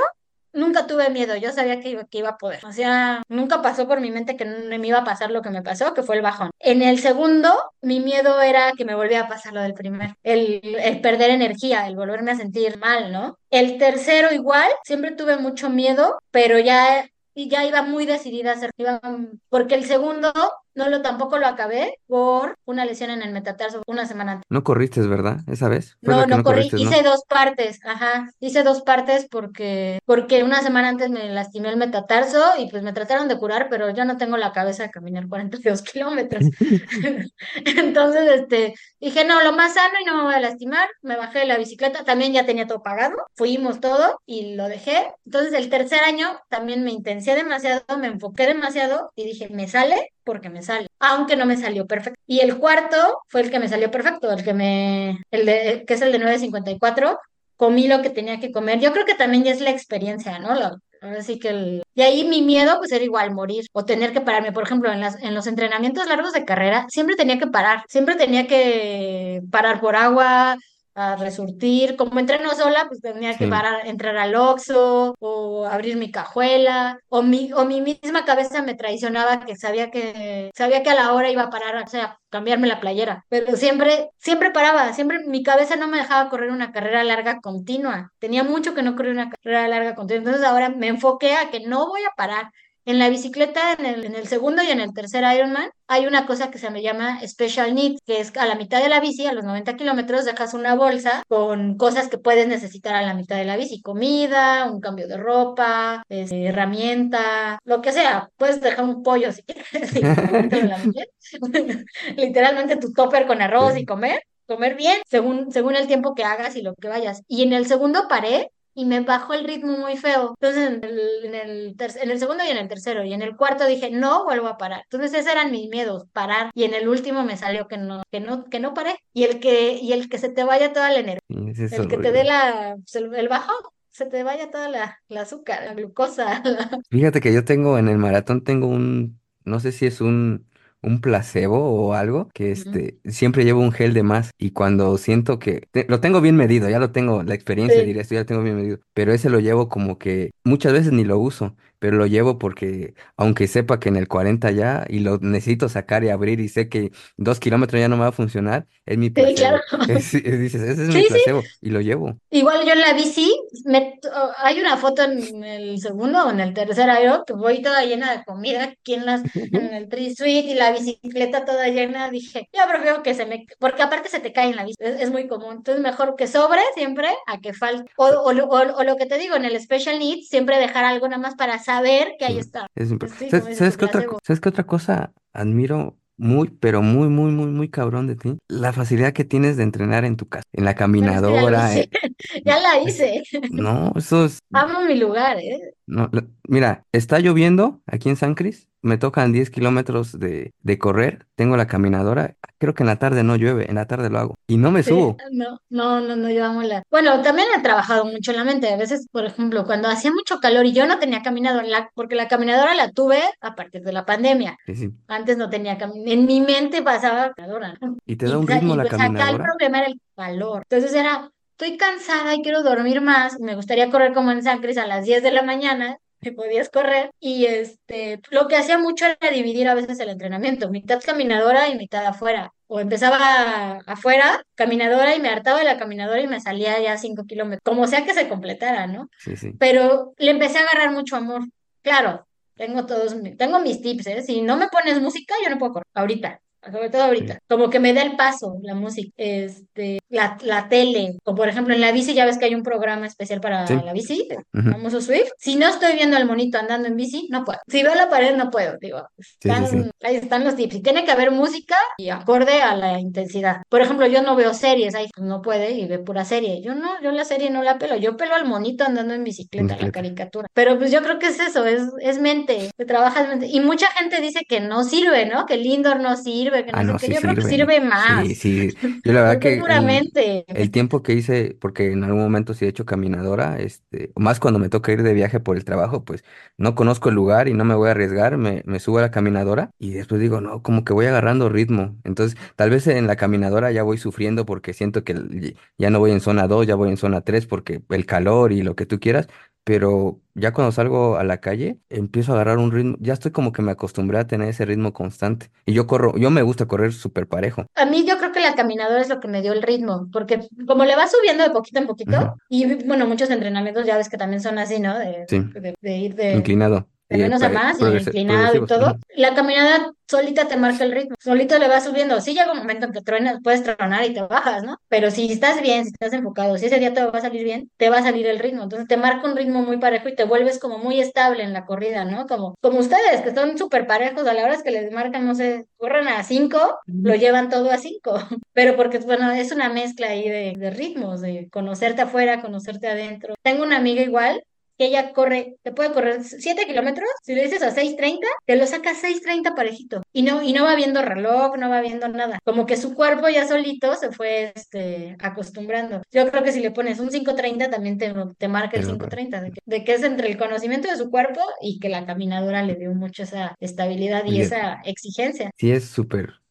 nunca tuve miedo. Yo sabía que que iba a poder. O sea, nunca pasó por mi mente que me iba a pasar lo que me pasó, que fue el bajón. En el segundo, mi miedo era que me volviera a pasar lo del primero. El, el perder energía, el volverme a sentir mal, ¿no? El tercero igual, siempre tuve mucho miedo, pero ya... Y ya iba muy decidida a hacer, porque el segundo no lo tampoco lo acabé por una lesión en el metatarso una semana antes. No corriste, ¿verdad? Esa vez No, no no corrí, corriste, ¿no? hice dos partes, ajá, hice dos partes porque, porque una semana antes me lastimé el metatarso y pues me trataron de curar, pero yo no tengo la cabeza de caminar 42 kilómetros. Entonces, este, dije, no, lo más sano y no me voy a lastimar, me bajé de la bicicleta, también ya tenía todo pagado, fuimos todo y lo dejé. Entonces, el tercer año también me intensé demasiado, me enfoqué demasiado y dije, me sale porque me sale, aunque no me salió perfecto. Y el cuarto fue el que me salió perfecto, el que me, el de, que es el de nueve cincuenta y cuatro comí lo que tenía que comer. Yo creo que también ya es la experiencia, ¿no? Lo- Así que el... Y ahí mi miedo pues era igual morir o tener que pararme. Por ejemplo, en las, en los entrenamientos largos de carrera siempre tenía que parar, siempre tenía que parar por agua, a resurtir. Como entreno sola, pues tenía que parar, entrar al Oxxo o abrir mi cajuela o mi, o mi misma cabeza me traicionaba que sabía que sabía que a la hora iba a parar, o sea, cambiarme la playera, pero siempre siempre paraba, siempre mi cabeza no me dejaba correr una carrera larga continua. Tenía mucho que no correr una carrera larga continua, entonces ahora me enfoqué a que no voy a parar. En la bicicleta, en el, en el segundo y en el tercer Ironman, hay una cosa que se me llama Special Needs, que es a la mitad de la bici, a los 90 kilómetros, dejas una bolsa con cosas que puedes necesitar a la mitad de la bici, comida, un cambio de ropa, este, herramienta, lo que sea. Puedes dejar un pollo si quieres. Literalmente tu topper con arroz y comer, comer bien, según, según el tiempo que hagas y lo que vayas. Y en el segundo paré y me bajó el ritmo muy feo. Entonces, en el, en el, ter- en el segundo y en el tercero, y en el cuarto dije, no vuelvo a parar. Entonces, esos eran mis miedos, parar. Y en el último me salió que no, que no, que no paré. Y el que, y el que se te vaya toda la energía, es el que te dé la, el, el bajón, se te vaya toda la, la azúcar, la glucosa. la- Fíjate que yo tengo en el maratón tengo un, no sé si es un, un placebo o algo, que este, siempre llevo un gel de más y cuando siento que, te- lo tengo bien medido, ya lo tengo, la experiencia Sí. diré esto ya lo tengo bien medido, pero ese lo llevo como que muchas veces ni lo uso, pero lo llevo porque aunque sepa que en el 40 ya y lo necesito sacar y abrir y sé que dos kilómetros ya no me va a funcionar, es mi Sí, claro. placebo. Es- es- dices, ese es mi Sí, sí, placebo y lo llevo. Igual yo en la bici, me, oh, hay una foto en el segundo o en el tercer año que voy toda llena de comida aquí en las, en el tree suite y la bicicleta toda llena. Dije, yo prefiero que se me, porque aparte se te cae en la bici, es, es muy común. Entonces mejor que sobre siempre a que falte. O, o, lo- o- o lo que te digo, en el special needs, siempre dejar algo nada más para saber que ahí está. es ¿Sabes, sabes qué otra, sabes qué otra cosa admiro muy, pero muy, muy, muy, muy cabrón de ti? La facilidad que tienes de entrenar en tu casa, en la Bueno, es que ya lo caminadora. hice, eh, ya la hice. no, eso es, Amo mi lugar, ¿eh? no, la- mira, está lloviendo aquí en San Cris, me tocan 10 kilómetros de, de correr, tengo la caminadora, creo que en la tarde no llueve, en la tarde lo hago y no me Sí, subo. no, no, no, no llevamos la. Bueno, también he trabajado mucho en la mente. A veces, por ejemplo, cuando hacía mucho calor y yo no tenía caminadora, la, porque la caminadora la tuve a partir de la pandemia. Sí, sí. Antes no tenía caminadora. En mi mente pasaba caminadora, ¿no? ¿Y te da un ritmo y la pues acá el caminadora? problema era el calor. Entonces era, estoy cansada y quiero dormir más. Me gustaría correr como en San Cris a las 10 de la mañana. Podías correr y este lo que hacía mucho era dividir a veces el entrenamiento, mitad caminadora y mitad afuera. O empezaba afuera, caminadora y me hartaba de la caminadora y me salía ya cinco kilómetros, como sea que se completara, ¿no? Sí, sí. Pero le empecé a agarrar mucho amor. Claro, tengo todos, tengo mis tips, ¿eh? Si no me pones música, yo no puedo correr. Ahorita, sobre todo Sí, ahorita. Como que me da el paso la música, este, la, la tele. O por ejemplo, en la bici, ya ves que hay un programa especial para sí. la bici, el ujú, famoso Swift. Si no estoy viendo al monito andando en bici, no puedo. Si veo la pared, no puedo. Digo, están, sí. ahí están los tips. Y tiene que haber música y acorde a la intensidad. Por ejemplo, yo no veo series, ahí no puede y ve pura serie. Yo no, yo la serie no la pelo. Yo pelo al monito andando en bicicleta, la caricatura. Pero pues yo creo que es eso, es, es mente, que trabajas mente. Y mucha gente dice que no sirve, ¿no? Que el indoor no sirve, que Ah, no sí Yo creo que sirve. sirve Sí, más, sí. Yo la verdad que el, tiempo que hice, porque en algún momento sí he hecho caminadora, este, más cuando me toca ir de viaje por el trabajo, pues no conozco el lugar y no me voy a arriesgar, me, me subo a la caminadora y después digo, no, como que voy agarrando ritmo. Entonces, tal vez en la caminadora ya voy sufriendo porque siento que ya no voy en zona 2 ya voy en zona 3 porque el calor y lo que tú quieras. Pero ya cuando salgo a la calle, empiezo a agarrar un ritmo, ya estoy como que me acostumbré a tener ese ritmo constante. Y yo corro, yo me gusta correr súper parejo. A mí yo creo que la caminadora es lo que me dio el ritmo, porque como le vas subiendo de poquito en poquito, y bueno, muchos entrenamientos ya ves que también son así, ¿no? De, Sí, de, de ir de, inclinado. Eh, menos a pa- más y inclinado y todo. La caminada solita te marca el ritmo, solito le vas subiendo. Sí llega un momento en que truenas, puedes tronar y te bajas, ¿no? Pero si estás bien, si estás enfocado, si ese día te va a salir bien, te va a salir el ritmo. Entonces te marca un ritmo muy parejo y te vuelves como muy estable en la corrida, ¿no? Como, como ustedes, que son súper parejos, a la hora es que les marcan, no sé, corren a cinco, lo llevan todo a cinco. Pero porque, bueno, es una mezcla ahí de, de ritmos, de conocerte afuera, conocerte adentro. Tengo una amiga igual que ella corre, te puede correr 7 kilómetros, si le dices a seis treinta te lo saca a seis treinta parejito. Y no, y no va viendo reloj, no va viendo nada. Como que su cuerpo ya solito se fue este, acostumbrando. Yo creo que si le pones un cinco treinta también te, te marca el Pero, cinco bueno, treinta de que, de que es entre el conocimiento de su cuerpo y que la caminadora le dio mucho esa estabilidad y y es- esa exigencia. sí es súper,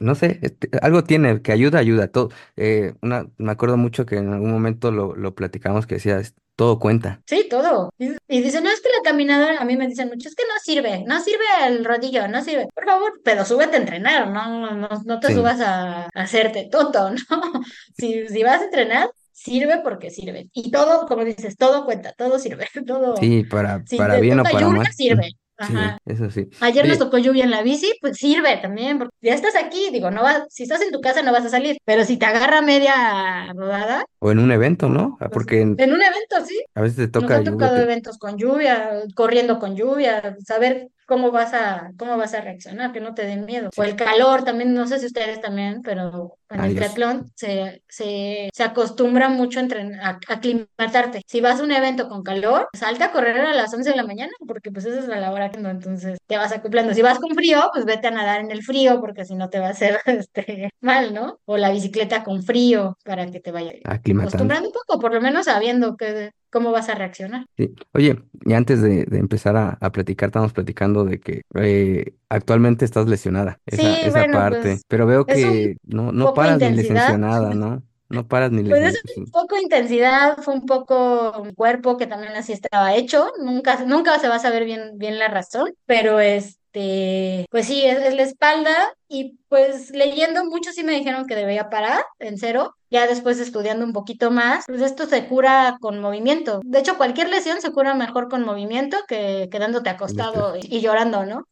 no sé, este, algo tiene que ayuda, ayuda. Todo, eh, una, me acuerdo mucho que en algún momento lo, lo platicamos que decías, todo cuenta. Sí, todo. Y, y dice, no, es que la caminadora, a mí me dicen mucho, es que no sirve, no sirve el rodillo, no sirve. Por favor, pero súbete a entrenar, no, no, no te Sí, subas a, a hacerte tonto, ¿no? Si, si vas a entrenar, sirve porque sirve. Y todo, como dices, todo cuenta, todo sirve, todo. sí, para, Si para bien o para lluvia, mal. sirve. Sí, Ajá. eso sí. Ayer nos Oye, tocó lluvia en la bici, pues sirve también, porque ya estás aquí, digo, no vas, si estás en tu casa no vas a salir, pero si te agarra media rodada, o en un evento, ¿no? Ah, pues Porque en- en un evento, sí. a veces te Nos toca ha lluvia. tocado eventos con lluvia, corriendo con lluvia, saber cómo vas a, cómo vas a reaccionar, que no te den miedo. O el calor también, no sé si ustedes también, pero en el triatlón se, se, se acostumbra mucho a, a, aclimatarte. Si vas a un evento con calor, salta a correr a las 11 de la mañana, porque pues esa es la hora que no, entonces te vas acoplando. Si vas con frío, pues vete a nadar en el frío, porque si no te va a hacer este, mal, ¿no? O la bicicleta con frío, para que te vaya Aclimatando. acostumbrando un poco, por lo menos sabiendo que, cómo vas a reaccionar. Sí. Oye, y antes de, de empezar a, a platicar, estamos platicando de que eh, actualmente estás lesionada, esa, Sí, esa bueno, parte, pues pero veo un que no, no paras ni licenciada, ¿no? No paras ni Pues es licenciada. un poco intensidad, fue un poco mi cuerpo que también así estaba hecho. Nunca, nunca se va a saber bien, bien la razón, pero este, pues sí, es, es la espalda y pues leyendo mucho sí me dijeron que debía parar en cero. Ya después estudiando un poquito más, pues esto se cura con movimiento. De hecho, cualquier lesión se cura mejor con movimiento que quedándote acostado y, y llorando, ¿no?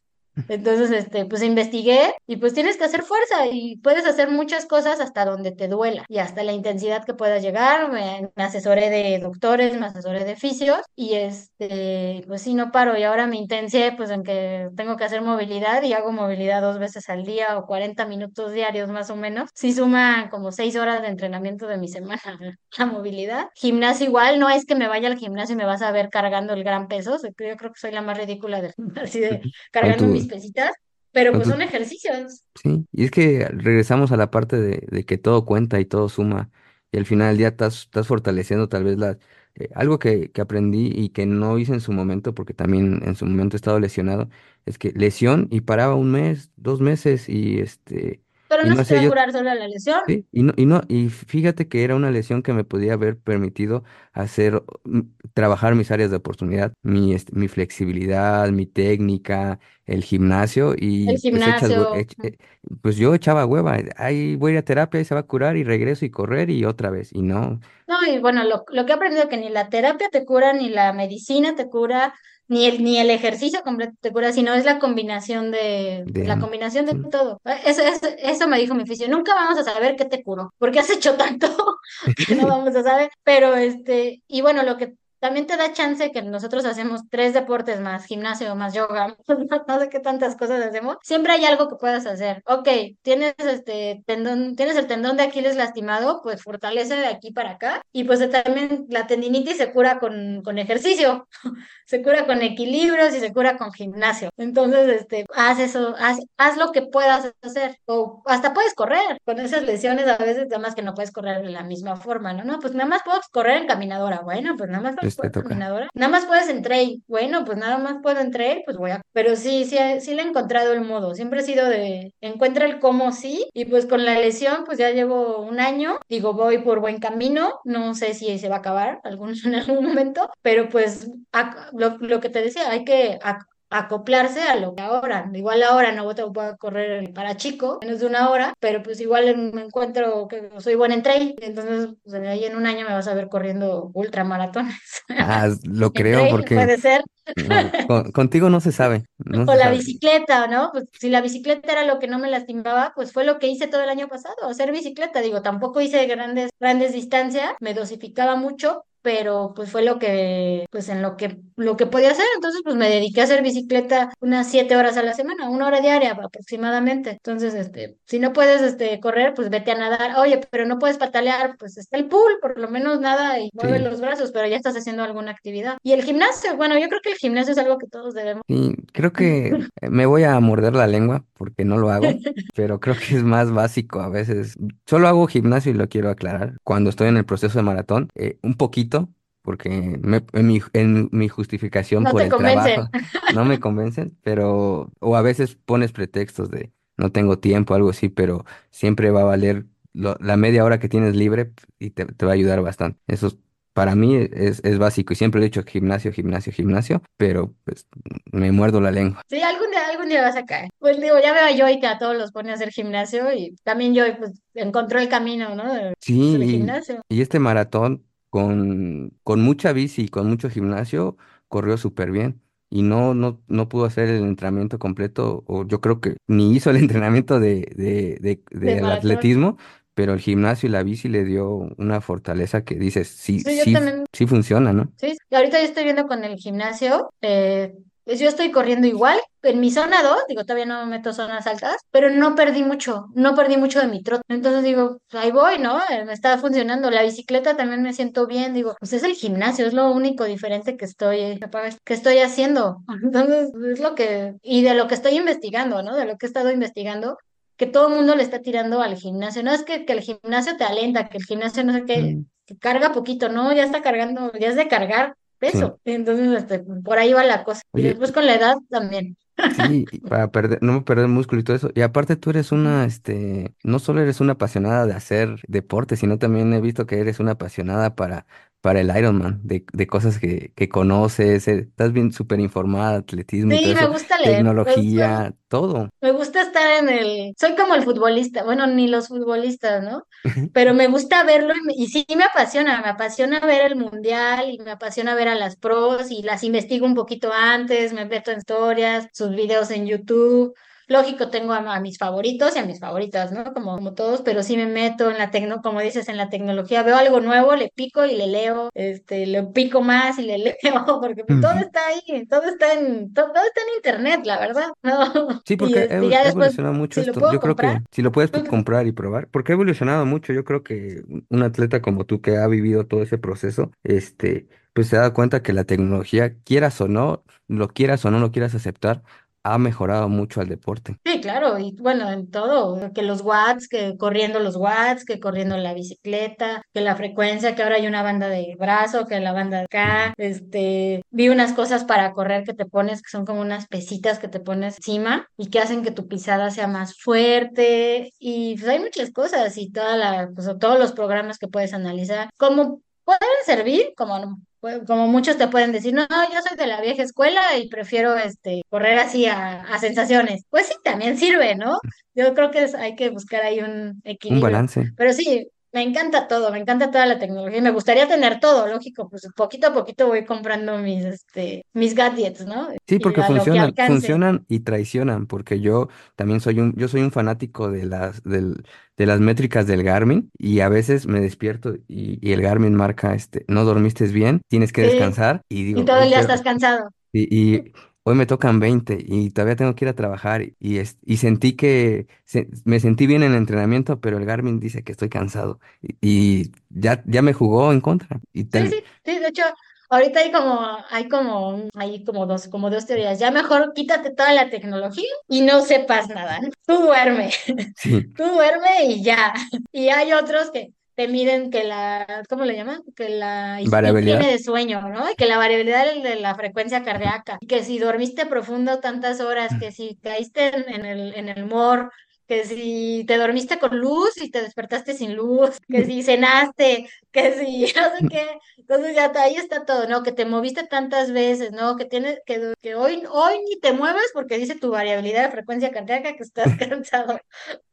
Entonces, este, pues investigué y pues tienes que hacer fuerza y puedes hacer muchas cosas hasta donde te duela y hasta la intensidad que puedas llegar. Me, me asesoré de doctores, me asesoré de fisios y este, pues sí, no paro y ahora me intencié pues en que tengo que hacer movilidad y hago movilidad dos veces al día o 40 minutos diarios más o menos. Sí suma como seis horas de entrenamiento de mi semana la movilidad. Gimnasio igual, no es que me vaya al gimnasio y me vas a ver cargando el gran peso, yo creo que soy la más ridícula de, así de cargando tu, mis pesitas, pero pues son ejercicios. sí. Y es que regresamos a la parte de, de que todo cuenta y todo suma. Y al final del día estás, estás fortaleciendo tal vez la, eh, algo que, que aprendí y que no hice en su momento, porque también en su momento he estado lesionado, es que lesión y paraba un mes, dos meses y este, Pero y no no se te hacía va a yo curar sola la lesión. Sí, y no, y no, y fíjate que era una lesión que me podía haber permitido hacer, mm, trabajar mis áreas de oportunidad, mi, este, mi flexibilidad, mi técnica, el gimnasio, El y pues echas, hue- gimnasio. eh, pues yo echaba hueva, ahí voy a ir a terapia, ahí se va a curar y regreso y correr y otra vez, y no, No, y bueno, lo, lo que he aprendido que ni la terapia te cura, ni la medicina te cura, ni el, ni el ejercicio completo te cura, sino es la combinación de, la combinación de Sí, todo. Eso, eso, eso me dijo mi fisio. Nunca vamos a saber qué te curó, porque has hecho tanto que no vamos a saber. Pero este, y bueno, lo que también te da chance que nosotros hacemos tres deportes más gimnasio, más yoga, no sé qué tantas cosas hacemos. Siempre hay algo que puedas hacer. Ok, tienes este tendón, tienes el tendón de Aquiles lastimado, pues fortalece de aquí para acá. Y pues también la tendinitis se cura con, con ejercicio, se cura con equilibrios y se cura con gimnasio. Entonces, este, haz eso, haz, haz lo que puedas hacer. O hasta puedes correr. Con esas lesiones a veces nada más que no puedes correr de la misma forma, ¿no? No, pues nada más puedo correr en caminadora. Bueno, pues nada más pues te toca. Nada más puedes en trail. Bueno, pues nada más puedo en trail, pues voy a... Pero sí, sí, sí le he encontrado el modo. Siempre he sido de, encuentra el cómo sí. Y pues con la lesión, pues ya llevo un año. Digo, voy por buen camino. No sé si se va a acabar algún, en algún momento, pero pues lo, lo que te decía, hay que acoplarse a lo que ahora. Igual ahora no voy a correr para chico, menos de una hora, pero pues igual me encuentro que soy buena en trail, entonces pues, ahí en un año me vas a ver corriendo ultramaratones. Ah, lo creo trail porque puede ser, no, con- contigo no se sabe, no o se la sabe. bicicleta, ¿no? Pues si la bicicleta era lo que no me lastimaba, pues fue lo que hice todo el año pasado, hacer bicicleta. Digo, tampoco hice grandes, grandes distancias, me dosificaba mucho, pero pues fue lo que, pues en lo que, lo que podía hacer. Entonces, pues me dediqué a hacer bicicleta unas siete horas a la semana, una hora diaria aproximadamente. Entonces, este, si no puedes, este, correr, pues vete a nadar. Oye, pero no puedes patalear, pues está el pool, por lo menos nada y mueve Sí. los brazos, pero ya estás haciendo alguna actividad. Y el gimnasio, bueno, yo creo que el gimnasio es algo que todos debemos. Sí, creo que me voy a morder la lengua porque no lo hago, pero creo que es más básico a veces. Solo hago gimnasio y lo quiero aclarar. Cuando estoy en el proceso de maratón, eh, un poquito, porque me- en mi, en mi justificación No por te el convencen. trabajo no me convencen, pero, o a veces pones pretextos de no tengo tiempo, algo así, pero siempre va a valer lo- la media hora que tienes libre y te, te va a ayudar bastante. Eso es- para mí es, es básico y siempre he dicho gimnasio, gimnasio, gimnasio, pero pues me muerdo la lengua. Sí, algún día, algún día vas a caer. Pues digo, ya veo a Joy que a todos los pone a hacer gimnasio y también Joy pues encontró el camino, ¿no? de- Sí, y este maratón con, con mucha bici y con mucho gimnasio corrió súper bien. Y no, no, no pudo hacer el entrenamiento completo, o yo creo que ni hizo el entrenamiento de, de, de, Del del maratón. atletismo, pero el gimnasio y la bici le dio una fortaleza que dices, sí, Sí, yo sí, también sí funciona, ¿no? Sí, y ahorita yo estoy viendo con el gimnasio, eh, pues yo estoy corriendo igual, en mi zona 2 digo, todavía no me meto zonas altas, pero no perdí mucho, no perdí mucho de mi trote. Entonces digo, pues ahí voy, ¿no? Eh, me está funcionando. La bicicleta también me siento bien, digo, pues es el gimnasio, es lo único diferente que estoy, que estoy haciendo. Entonces, es lo que, y de lo que estoy investigando, ¿no? De lo que he estado investigando. que todo el mundo le está tirando al gimnasio. No es que, que el gimnasio te alenta, que el gimnasio no sé qué, Mm, que carga poquito, no, ya está cargando, ya es de cargar Sí. peso. Entonces, este, por ahí va la cosa. Y después con la edad también. Sí, para perder, no perder músculo y todo eso. Y aparte tú eres una, este, no solo eres una apasionada de hacer deporte, sino también he visto que eres una apasionada para, para el Ironman, de, de cosas que, que conoces, eh, estás bien súper informada, atletismo y todo Sí, me eso, gusta leer. Me gusta, tecnología, todo. me gusta estar en el. Soy como el futbolista, bueno, ni los futbolistas, ¿no? Pero me gusta verlo y, y sí me apasiona, me apasiona ver el mundial y me apasiona ver a las pros y las investigo un poquito antes, me meto en historias, sus videos en YouTube. Lógico, tengo a, a mis favoritos y a mis favoritas, ¿no? Como, como todos, pero sí me meto en la tecno, como dices, en la tecnología. Veo algo nuevo, le pico y le leo, este, le pico más y le leo, porque pues todo está ahí, todo está en, todo, todo está en internet, la verdad, ¿no? Sí, Y porque ha este, ya después, evolucionado mucho si esto. Yo creo que si lo puedes pues pu- comprar y probar, porque ha evolucionado mucho. Yo creo que un un atleta como tú que ha vivido todo ese proceso, este, pues se da cuenta que la tecnología, quieras o no, lo quieras o no lo quieras aceptar, ha mejorado mucho al deporte. Sí, claro, y bueno, en todo, que los watts, que corriendo los watts, que corriendo la bicicleta, que la frecuencia, que ahora hay una banda de brazo, que la banda de acá, este, vi unas cosas para correr que te pones, que son como unas pesitas que te pones encima y que hacen que tu pisada sea más fuerte, y pues hay muchas cosas y toda la, pues, todos los programas que puedes analizar, como pueden servir, como como muchos te pueden decir, no, yo soy de la vieja escuela y prefiero este correr así a, a sensaciones. Pues sí, también sirve, ¿no? Yo creo que es- hay que buscar ahí un Un equilibrio. balance. Pero sí, me encanta todo, me encanta toda la tecnología y me gustaría tener todo, lógico, pues poquito a poquito voy comprando mis, este, mis gadgets, ¿no? Sí, Y porque funcionan, funcionan y traicionan, porque yo también soy un, yo soy un fanático de las, del, de las métricas del Garmin y a veces me despierto y, y el Garmin marca, este, no dormiste bien, tienes que Sí, descansar y y digo, todo "Ay, el día estás cansado. y, y hoy me tocan 20 y todavía tengo que ir a trabajar y, es- y sentí que, se- me sentí bien en el entrenamiento, pero el Garmin dice que estoy cansado y, y ya, ya me jugó en contra y Sí, sí, sí, de hecho, ahorita hay como, hay como, hay como dos, como dos teorías. Ya mejor quítate toda la tecnología y no sepas nada. Tú duerme, sí, tú duerme y ya. Y hay otros que te miden que la, ¿cómo le llaman? Que la variabilidad. de sueño, ¿no? Y que la variabilidad de la frecuencia cardíaca, que si dormiste profundo tantas horas, que si caíste en, en el, en el mor, que si te dormiste con luz y te despertaste sin luz, que si cenaste, que si no sé qué. Entonces ya ahí está todo, ¿no? Que te moviste tantas veces, ¿no? Que tienes, que, que hoy, hoy ni te mueves porque dice tu variabilidad de frecuencia cardíaca que estás cansado.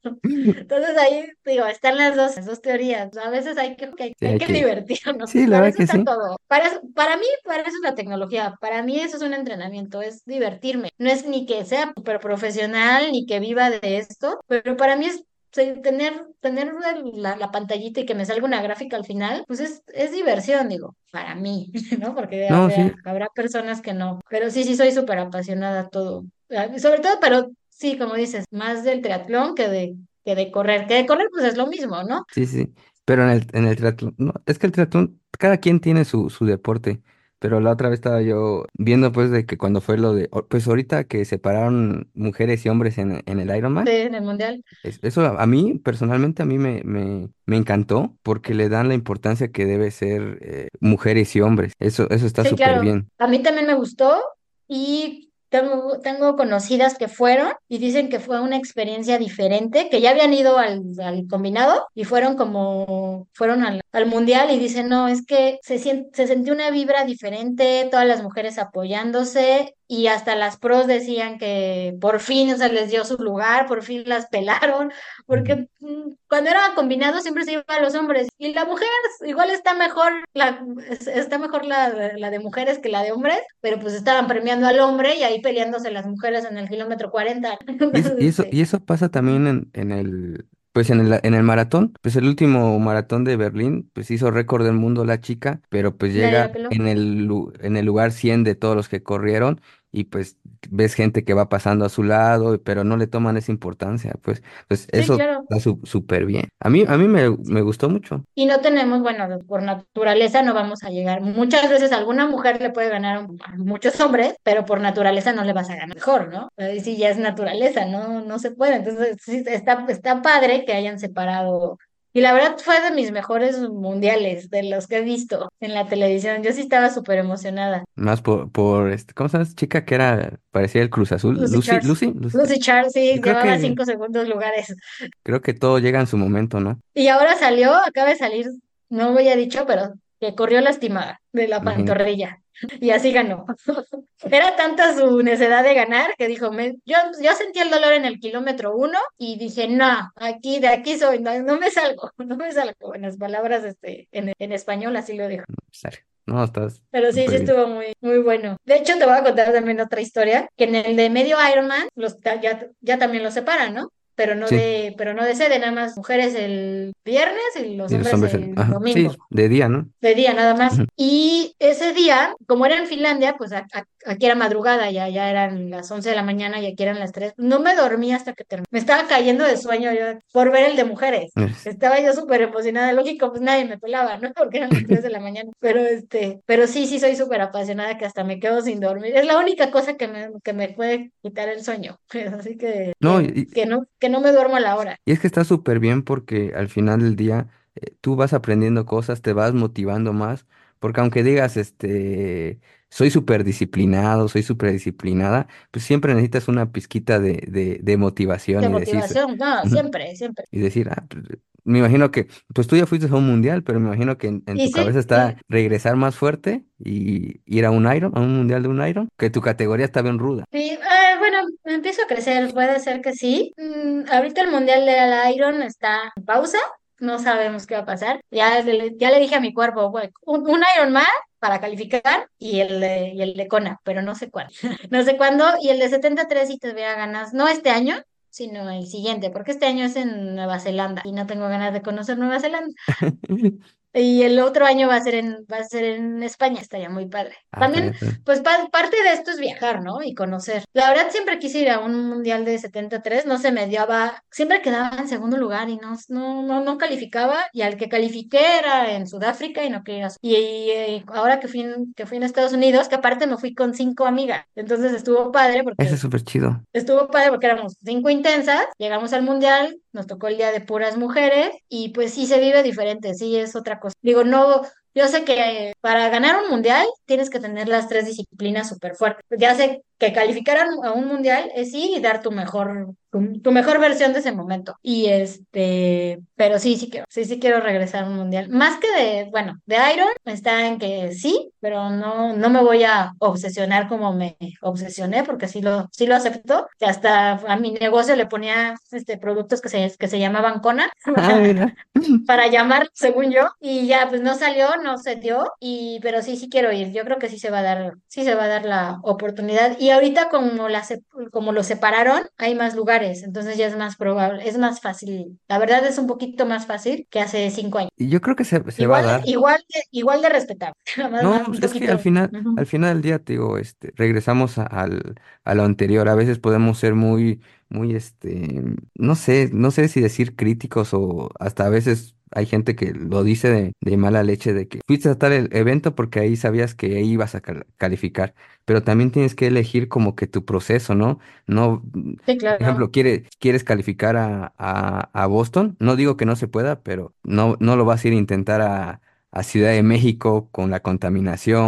Entonces ahí, digo, están las dos, las dos teorías. A veces hay que, que hay, Sí, hay que que, divertirnos. sí, la Para verdad eso que está sí. todo. Para, para mí, para eso es la tecnología. Para mí eso es un entrenamiento, es divertirme. No es ni que sea súper profesional, ni que viva de esto, pero para mí es sí, tener, tener la, la pantallita y que me salga una gráfica al final, pues es, es diversión, digo, para mí, ¿no? Porque No, habrá, sí, habrá personas que no. Pero sí, sí, soy súper apasionada a todo. Ah, Sobre todo, pero sí, como dices, más del triatlón que de que de correr, que de correr pues es lo mismo, ¿no? sí, sí. Pero en el, en el triatlón, no, es que el triatlón, cada quien tiene su, su deporte. Pero la otra vez estaba yo viendo pues de que cuando fue lo de, pues ahorita que separaron mujeres y hombres en, en el Sí, Ironman, en el mundial. es- eso a, a mí personalmente a mí me, me, me encantó porque le dan la importancia que debe ser eh, mujeres y hombres. Eso, eso está Sí, súper claro. bien. A mí también me gustó y tengo, tengo conocidas que fueron y dicen que fue una experiencia diferente, que ya habían ido al, al combinado y fueron como, fueron al, al mundial y dicen, no, es que se, sien- se sintió una vibra diferente, todas las mujeres apoyándose y hasta las pros decían que por fin, o sea, les dio su lugar, por fin las pelaron, porque mm, cuando era combinado siempre se iba a los hombres y la mujer igual está mejor la, es- está mejor la, la de mujeres que la de hombres, pero pues estaban premiando al hombre y ahí peleándose las mujeres en el kilómetro 40. Y eso, Entonces, y eso, y eso pasa también en, en el, pues en el, en el maratón. Pues el último maratón de Berlín, pues hizo récord del mundo la chica, pero pues llega en el, en el lugar 100 de todos los que corrieron y pues ves gente que va pasando a su lado, pero no le toman esa importancia. Pues, pues Sí, eso claro. está su- súper bien. A mí, a mí me, me gustó mucho. Y no tenemos, bueno, por naturaleza no vamos a llegar. Muchas veces alguna mujer le puede ganar a muchos hombres, pero por naturaleza no le vas a ganar mejor, ¿no? Sí ya es naturaleza, no, no se puede. Entonces, sí, está, está padre que hayan separado. Y la verdad fue de mis mejores mundiales, de los que he visto en la televisión. Yo sí estaba súper emocionada. Más por, por este, ¿cómo se llama? Chica que era, parecía el Cruz Azul. Lucy Lucy, Charles. Lucy, Lucy. Lucy Charles, sí, llevaba que, cinco segundos lugares. creo que todo llega en su momento, ¿no? Y ahora salió, acaba de salir, no me había dicho, pero que corrió lastimada de la pantorrilla. Y así ganó. Era tanta su necesidad de ganar que dijo, me, yo, yo sentí el dolor en el kilómetro uno y dije, no, aquí, de aquí soy, no, no me salgo, no me salgo. En las palabras, este, en, en español así lo dijo. No, estás Pero sí, sí estuvo muy, muy bueno. De hecho, te voy a contar también otra historia, que en el de medio Ironman, los, ya, ya también los separan, ¿no? Pero no Sí, de, pero no de sede, nada más mujeres el viernes y los y los hombres hombres, el- ajá, sí, domingo. de día, ¿no? de día nada más. Ujú. Y ese día, como era en Finlandia, pues a- a- aquí era madrugada, ya, ya eran las 11 de la mañana y aquí eran las tres No me dormí hasta que terminé. Me estaba cayendo de sueño yo por ver el de mujeres. Es- Estaba yo súper emocionada. Lógico, pues nadie me pelaba, ¿no? Porque eran las 3 de la mañana. Pero este, pero sí, sí soy súper apasionada que hasta me quedo sin dormir. Es la única cosa que me, que me puede quitar el sueño. Así que, No, que, y, que no, que no me duermo a la hora. y es que está súper bien porque al final del día eh, tú vas aprendiendo cosas, te vas motivando más, porque aunque digas, este, soy súper disciplinado, soy súper disciplinada, pues siempre necesitas una pizquita de, de, de motivación De y decir, motivación, no, ujú, siempre, siempre. y decir, ah, pues, me imagino que, pues tú ya fuiste a un mundial, pero me imagino que en, en tu cabeza sí, está regresar más fuerte y ir a un Iron, a un mundial de un Iron, que tu categoría está bien ruda. Sí, eh, bueno, empiezo a crecer, puede ser que sí. Mm, ahorita el Mundial de Iron está en pausa, no sabemos qué va a pasar. Ya le, ya le dije a mi cuerpo, güey, un, un Iron más para calificar y el de, y el de Kona, pero no sé cuándo. No sé cuándo, y el de 73 sí tendría ganas, no este año, sino el siguiente, porque este año es en Nueva Zelanda y no tengo ganas de conocer Nueva Zelanda. Y el otro año va a ser en, va a ser en España, estaría muy padre. Ah, También, está bien. pues pa- parte de esto es viajar, ¿no? Y conocer. La verdad siempre quise ir a un mundial de 73, no se me daba, siempre quedaba en segundo lugar y no, no, no, no calificaba, y al que califiqué era en Sudáfrica y no quería Y, y, eh, ahora que fui, en, que fui en Estados Unidos, que aparte me fui con cinco amigas, entonces estuvo padre Eso porque es súper chido. Estuvo padre porque éramos cinco intensas, llegamos al mundial, nos tocó el día de puras mujeres y pues sí se vive diferente, sí es otra cosa. Digo, no, yo sé que para ganar un mundial tienes que tener las tres disciplinas súper fuertes. Ya sé que calificar a un a un mundial es ir y dar tu mejor, tu, mejor versión de ese momento. Y este, pero sí, sí quiero, sí, sí quiero regresar a un mundial. Más que de, bueno, de Iron está en que sí, pero no, no me voy a obsesionar como me obsesioné, porque sí lo, sí lo acepto. Que hasta a mi negocio le ponía este productos que se, que se llamaban Kona Ah, para llamar, según yo, y ya pues no salió, no se dio, y pero sí, sí quiero ir. Yo creo que sí se va a dar, sí se va a dar la oportunidad. Y ahorita como la como lo separaron, hay más lugares, entonces ya es más probable, es más fácil. La verdad es un poquito más fácil que hace cinco años. Y yo creo que se, se va a Igual, dar. igual, de, igual de respetable, No, pues es que al final, al final del día, te digo, este, regresamos a, al, a lo anterior. A veces podemos ser muy, muy, este, no sé, no sé si decir críticos o hasta a veces hay gente que lo dice de, de mala leche, de que fuiste a tal el evento porque ahí sabías que ahí ibas a cal- calificar, pero también tienes que elegir como que tu proceso, ¿no? No, Sí, por ejemplo, quiere, quieres calificar a, a, a Boston, no digo que no se pueda, pero no, no lo vas a ir a intentar a, a Ciudad de México con la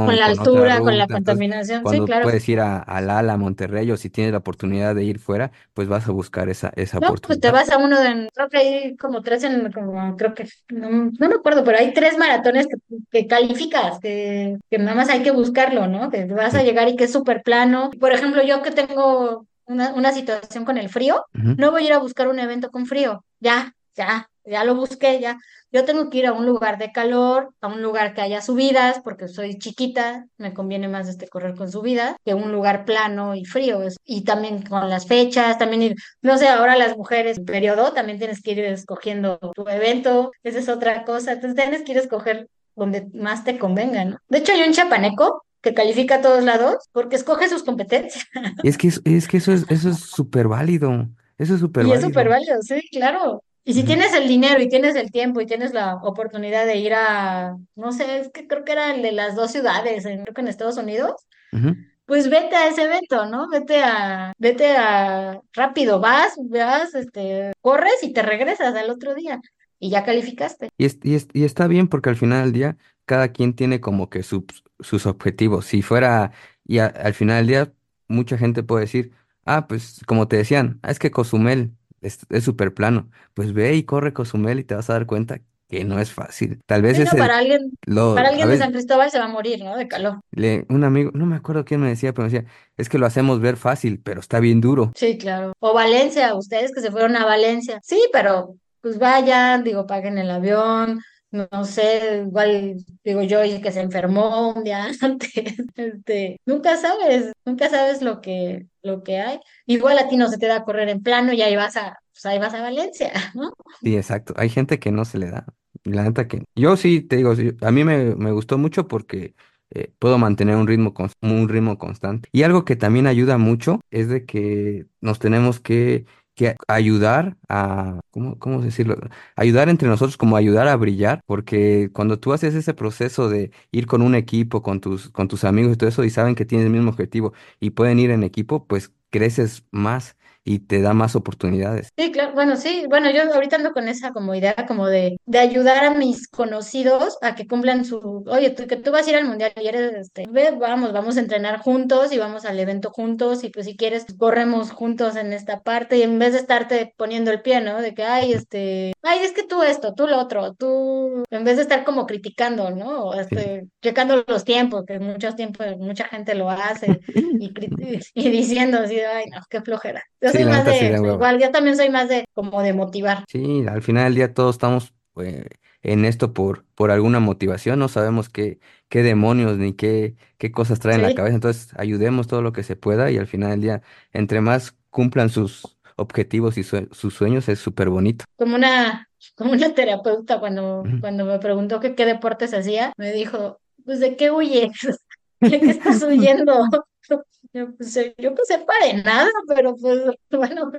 Con contaminación, la con otra altura, con la ruta. Entonces, contaminación, sí, cuando claro. puedes ir a, a Lala, a Monterrey, o si tienes la oportunidad de ir fuera, pues vas a buscar esa, esa No, pues te oportunidad. vas a uno de, creo que hay como tres en, como, creo que, no, no me acuerdo, pero hay tres maratones que, que calificas, que, que nada más hay que buscarlo, ¿no? Que vas a Sí. llegar y que es súper plano. Por ejemplo, yo que tengo una, una situación con el frío, Ujú. no voy a ir a buscar un evento con frío, ya, ya, ya lo busqué, ya. Yo tengo que ir a un lugar de calor, a un lugar que haya subidas, porque soy chiquita, me conviene más este correr con subidas, que un lugar plano y frío. Y también con las fechas, también ir, no sé, ahora las mujeres, en periodo, también tienes que ir escogiendo tu evento, esa es otra cosa. Entonces tienes que ir a escoger donde más te convenga, ¿no? De hecho, hay un chapaneco que califica a todos lados porque escoge sus competencias. Es que, es, que eso es, eso es súper válido. Eso es súper Y es súper válido. válido, sí, claro. Y si tienes el dinero y tienes el tiempo y tienes la oportunidad de ir a, no sé, es que creo que era el de las dos ciudades, creo que en Estados Unidos, pues vete a ese evento, ¿no? Vete a, vete a, rápido, vas, vas, este, corres y te regresas al otro día y ya calificaste. Y, es- y, es- y está bien porque al final del día cada quien tiene como que sus, sus objetivos. Si fuera, y a- al final del día mucha gente puede decir, ah, pues como te decían, "Ah, es que Cozumel es es súper plano. Pues ve y corre Cozumel y te vas a dar cuenta que no es fácil. Tal vez ese, para alguien, lo, para alguien de San Cristóbal se va a morir, ¿no? De calor. le, un amigo, no me acuerdo quién me decía, pero me decía, es que lo hacemos ver fácil, pero está bien duro. Sí, claro. O Valencia, ustedes que se fueron a Valencia. Sí, pero pues vayan, digo, paguen el avión, no, sé, igual digo yo y que se enfermó un día antes. Este, nunca sabes, nunca sabes lo que lo que hay. Igual a ti no se te da a correr en plano y ahí vas a pues ahí vas a Valencia, ¿no? Sí, exacto. Hay gente que no se le da. La neta que yo sí te digo, a mí me, me gustó mucho porque eh, puedo mantener un ritmo, un ritmo constante. Y algo que también ayuda mucho es de que nos tenemos que, que ayudar a, ¿cómo, cómo decirlo? Ayudar entre nosotros como ayudar a brillar, porque cuando tú haces ese proceso de ir con un equipo, con tus, con tus amigos y todo eso, y saben que tienes el mismo objetivo y pueden ir en equipo, pues creces más y te da más oportunidades. Sí, claro, bueno, sí, bueno, yo ahorita ando con esa como idea como de, de ayudar a mis conocidos a que cumplan su, oye, tú que tú vas a ir al mundial y eres, este, ve, vamos, vamos a entrenar juntos y vamos al evento juntos y pues si quieres corremos juntos en esta parte y en vez de estarte poniendo el pie, ¿no? De que, ay, este, ay, es que tú esto, tú lo otro, tú, en vez de estar como criticando, ¿no? O Sí. este, checando los tiempos, que muchos tiempos, mucha gente lo hace y, y diciendo así, ay, no, qué flojera. Yo Sí, soy más sí igual, yo también soy más de, como de motivar. Sí, al final del día todos estamos eh, en esto por, por alguna motivación, no sabemos qué, qué demonios ni qué, qué cosas traen en la cabeza, entonces ayudemos todo lo que se pueda y al final del día, entre más cumplan sus objetivos y sue- sus sueños, es súper bonito. como una, como una terapeuta cuando, cuando me preguntó que qué deportes hacía, me dijo, pues ¿de qué huyes? ¿De qué estás huyendo? Yo pues, eh, yo pues sepa de nada, pero pues bueno,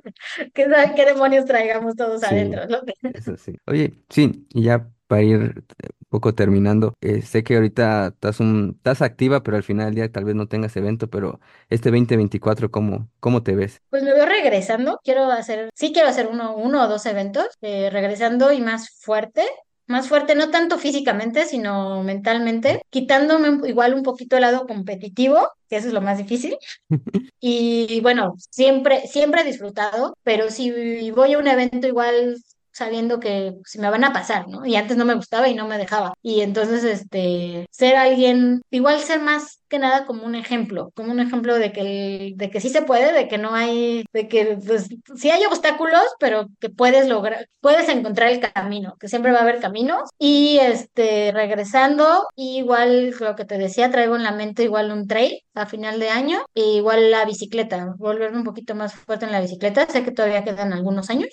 qué demonios traigamos todos Sí, adentro, ¿no? eso sí. Oye, sí, y ya para ir eh, un poco terminando, eh, sé que ahorita estás, un, estás activa, pero al final del día tal vez no tengas evento, pero este 2024, ¿cómo, cómo te ves? Pues me veo regresando, quiero hacer, sí quiero hacer uno, uno o dos eventos, eh, regresando y más fuerte, más fuerte, no tanto físicamente, sino mentalmente, quitándome igual un poquito el lado competitivo, que eso es lo más difícil. Y bueno, siempre, siempre he disfrutado, pero si voy a un evento igual sabiendo que si me van a pasar, ¿no? Y antes no me gustaba y no me dejaba. Y entonces, este, ser alguien, igual ser más que nada como un ejemplo, como un ejemplo de que, de que sí se puede, de que no hay, de que pues sí hay obstáculos, pero que puedes lograr, puedes encontrar el camino, que siempre va a haber caminos. Y este, regresando, igual lo que te decía, traigo en la mente igual un trail a final de año, e igual la bicicleta, volverme un poquito más fuerte en la bicicleta, sé que todavía quedan algunos años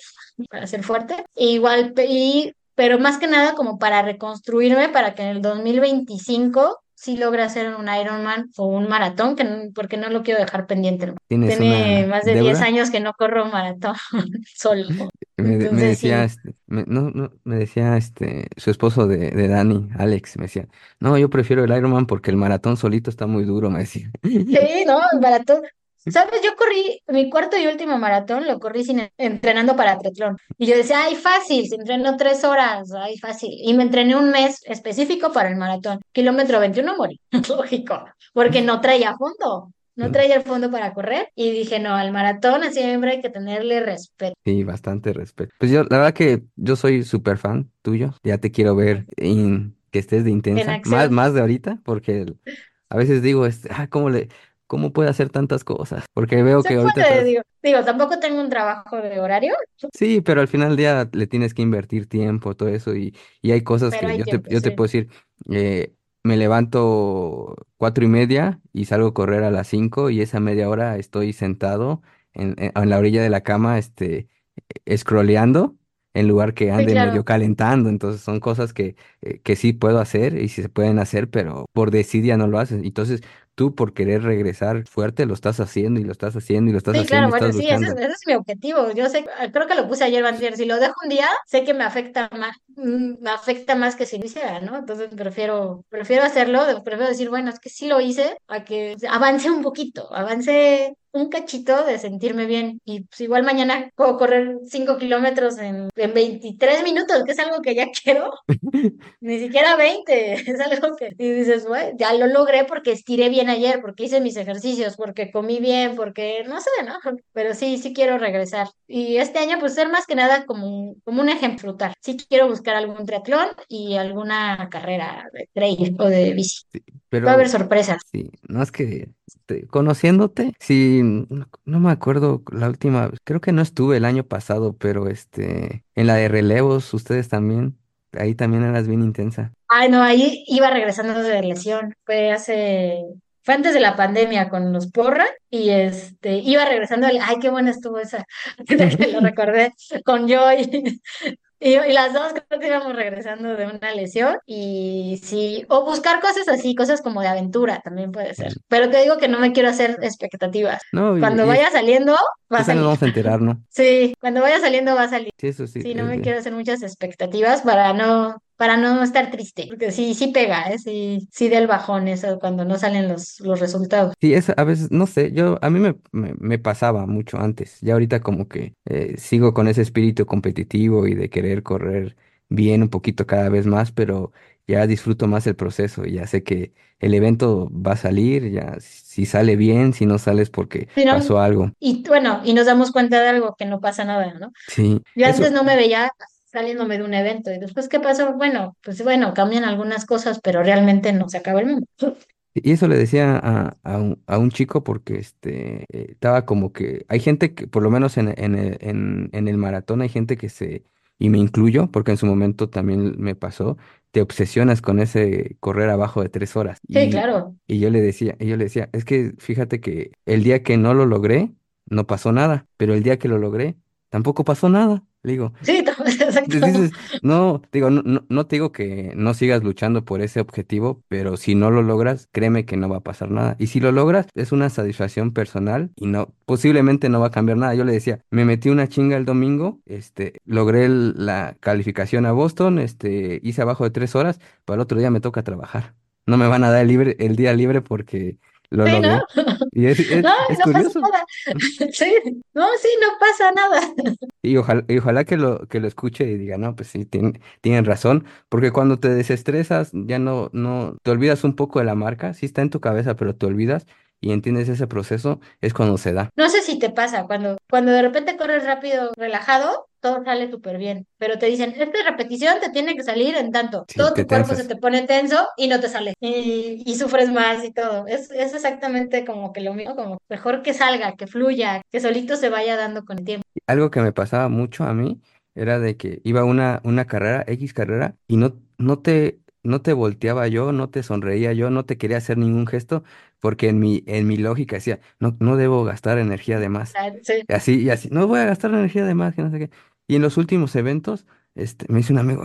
para ser fuerte, e igual, y, pero más que nada como para reconstruirme para que en el 2025 sí logre hacer un Ironman o un maratón, que no- porque no lo quiero dejar pendiente. ¿no? ¿Tienes Tiene más de 10 deuda? años que no corro un maratón solo. Me, decía, sí, este, me- no, no, me decía este, su esposo de, de Dani, Alex, me decía, no, yo prefiero el Ironman porque el maratón solito está muy duro, me decía. sí, no, el maratón. ¿Sabes? Yo corrí mi cuarto y último maratón, lo corrí sin entrenando para triatlón. Y yo decía, ay, fácil, se entrenó tres horas, ay, fácil. Y me entrené un mes específico para el maratón. Kilómetro 21 morí, lógico, porque no traía fondo, no traía el fondo para correr. Y dije, no, al maratón siempre hay que tenerle respeto. sí, bastante respeto. Pues yo, la verdad que yo soy súper fan tuyo, ya te quiero ver en, que estés de En intensa, más, acción, más de ahorita, porque a veces digo, este, ah, ¿cómo le, cómo puede hacer tantas cosas? Porque veo se que ahorita puede, digo, digo, tampoco tengo un trabajo de horario, Sí, pero al final del día le tienes que invertir tiempo, todo eso, y, y hay cosas pero que hay yo te, yo te puedo decir, eh, me levanto cuatro y media y salgo a correr a las cinco y esa media hora estoy sentado en, en- en la orilla de la cama, este, scrolleando, en lugar que Sí, ande medio calentando, entonces son cosas que, eh, que sí puedo hacer y sí se pueden hacer, pero por desidia no lo haces, entonces tú por querer regresar fuerte lo estás haciendo y lo estás haciendo y lo estás Sí, haciendo claro, bueno, sí, ese es, luchando. ese es mi objetivo. Yo sé, creo que lo puse ayer, antier, Si lo dejo un día, sé que me afecta más, me afecta más que si lo hiciera, ¿no? Entonces prefiero, prefiero hacerlo, prefiero decir, bueno, es que sí lo hice, a que avance un poquito, avance un cachito de sentirme bien. Y pues igual mañana puedo correr 5 kilómetros en, en 23 minutos, que es algo que ya quiero. Ni siquiera 20 es algo que y dices, güey, ya lo logré porque estiré bien ayer, porque hice mis ejercicios, porque comí bien, porque no sé, ¿no? Pero sí, sí quiero regresar. Y este año, pues ser más que nada como, como un ejemplo. Sí quiero buscar algún triatlón y alguna carrera de trail o de bici. Sí, Va a haber sorpresas. Sí, no es que te- conociéndote, sí, no, no me acuerdo la última, creo que no estuve el año pasado, pero este, en la de relevos, ustedes también, ahí también eras bien intensa. Ay, no, ahí iba regresando de lesión. Fue hace fue antes de la pandemia con los porra y este, iba regresando, al- ay, qué buena estuvo esa, que lo recordé con Joy. Y, y las dos creo que íbamos regresando de una lesión y sí, o buscar cosas así, cosas como de aventura también puede ser. Pero te digo que no me quiero hacer expectativas. No, Cuando y vaya saliendo, va a total nos salir. vamos a enterar, ¿no? Sí, cuando vaya saliendo va a salir. Sí, eso sí. Sí, no me quiero hacer muchas expectativas para no, para no estar triste, porque sí, sí pega, ¿eh? Sí, sí del bajón eso cuando no salen los, los resultados. Sí, es a veces, no sé, yo a mí me, me, me pasaba mucho antes. Ya ahorita como que eh, sigo con ese espíritu competitivo y de querer correr bien un poquito cada vez más, pero ya disfruto más el proceso. y Ya sé que el evento va a salir, ya si sale bien, si no sales porque pasó algo. Y bueno, y nos damos cuenta de algo que no pasa nada, ¿no? Sí, Yo antes no me veía saliéndome de un evento y después, ¿qué pasó? Bueno, pues bueno, cambian algunas cosas, pero realmente no se acaba el mundo. Y eso le decía a, a un, a un chico porque este, eh, estaba como que hay gente que, por lo menos en, en el, en, en el maratón, hay gente que se, y me incluyo, porque en su momento también me pasó, te obsesionas con ese correr abajo de tres horas. Sí, Y, claro. y yo le decía, y yo le decía, es que fíjate que el día que no lo logré, no pasó nada, pero el día que lo logré, tampoco pasó nada. Le digo, Sí, exacto. dices, no, digo, no, no, no te digo que no sigas luchando por ese objetivo, pero si no lo logras, créeme que no va a pasar nada. Y si lo logras, es una satisfacción personal y no, posiblemente no va a cambiar nada. Yo le decía, me metí una chinga el domingo, este, logré el- la calificación a Boston, este, hice abajo de tres horas, pero el otro día me toca trabajar. No me van a dar el libre, el día libre porque lo Sí, ¿no? Y es, es, No, es no pasa curioso. nada. Sí, no, sí, no pasa nada. Y ojalá, y ojalá que lo, que lo escuche y diga, no, pues sí, tienen, tienen razón, porque cuando te desestresas, ya no, no, te olvidas un poco de la marca, sí está en tu cabeza, pero te olvidas y entiendes ese proceso, es cuando se da. No sé si te pasa, cuando, cuando de repente corres rápido, relajado, todo sale súper bien, pero te dicen, esta repetición te tiene que salir en tanto, Sí, todo tu cuerpo se te pone tenso y no te sale, y, y sufres más y todo. Es, es exactamente como que lo mismo, como mejor que salga, que fluya, que solito se vaya dando con el tiempo. Algo que me pasaba mucho a mí era de que iba una, una carrera, X carrera, y no, no te, no te volteaba yo, no te sonreía yo, no te quería hacer ningún gesto, porque en mi, en mi lógica decía, no, no debo gastar energía de más. Ah, Sí, Y así, y así, no voy a gastar energía de más, que no sé qué. Y en los últimos eventos, este, me dice un amigo,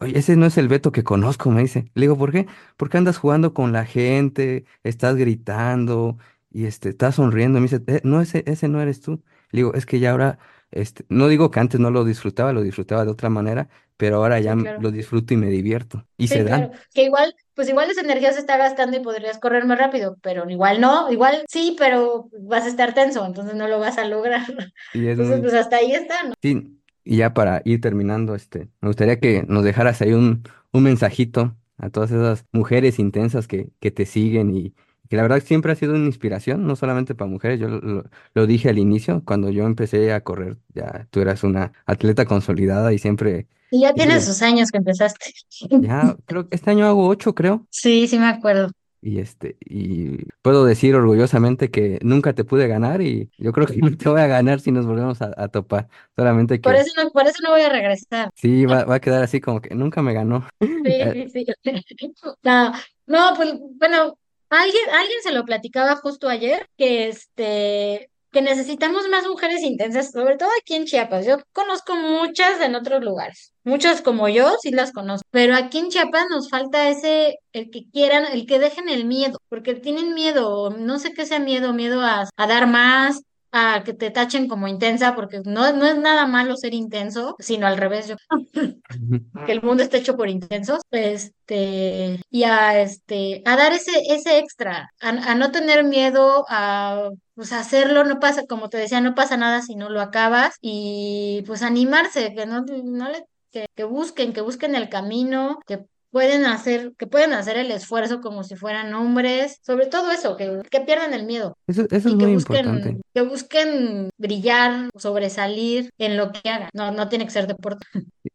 oye, ese no es el Beto que conozco, me dice. Le digo, ¿por qué? Porque andas jugando con la gente, estás gritando y este, estás sonriendo. Me dice, "Eh, no, ese, ese no eres tú. Le digo, es que ya ahora, este, no digo que antes no lo disfrutaba, lo disfrutaba de otra manera, pero ahora ya sí, claro. lo disfruto y me divierto. Y se Sí, claro. dan. Que igual, pues igual esa energía se está gastando y podrías correr más rápido, pero igual no, igual sí, pero vas a estar tenso, entonces no lo vas a lograr. Y es Entonces, muy, pues hasta ahí está, ¿no? Sí, y ya para ir terminando, este, me gustaría que nos dejaras ahí un, un mensajito a todas esas mujeres intensas que, que te siguen y que la verdad siempre ha sido una inspiración, no solamente para mujeres, yo lo, lo- lo dije al inicio, cuando yo empecé a correr, ya tú eras una atleta consolidada y siempre, Y ya tienes sus años que empezaste. ya creo que este año hago ocho, creo, Sí, sí me acuerdo. y este, y puedo decir orgullosamente que nunca te pude ganar y yo creo que no te voy a ganar si nos volvemos a, a topar, solamente Por eso no, por eso no voy a regresar. sí, va, va a quedar así como que nunca me ganó. Sí, sí, sí. No, no, pues bueno, alguien, alguien se lo platicaba justo ayer, que este, que necesitamos más mujeres intensas, sobre todo aquí en Chiapas. Yo conozco muchas en otros lugares, muchas como yo, sí las conozco, pero aquí en Chiapas nos falta ese, el que quieran, el que dejen el miedo, porque tienen miedo, no sé qué sea miedo, miedo a, a dar más. a que te tachen como intensa, porque no, no es nada malo ser intenso, sino al revés. Yo que el mundo está hecho por intensos, este, y a este, a dar ese, ese extra, a, a no tener miedo a pues hacerlo, no pasa, como te decía, no pasa nada si no lo acabas, y pues animarse, que no, no le, que, que busquen, que busquen el camino, que pueden hacer, que pueden hacer el esfuerzo como si fueran hombres, sobre todo eso, que, que pierdan el miedo Eso, eso es y que muy importante. busquen, que busquen brillar, sobresalir en lo que hagan. No, no tiene que ser deporte.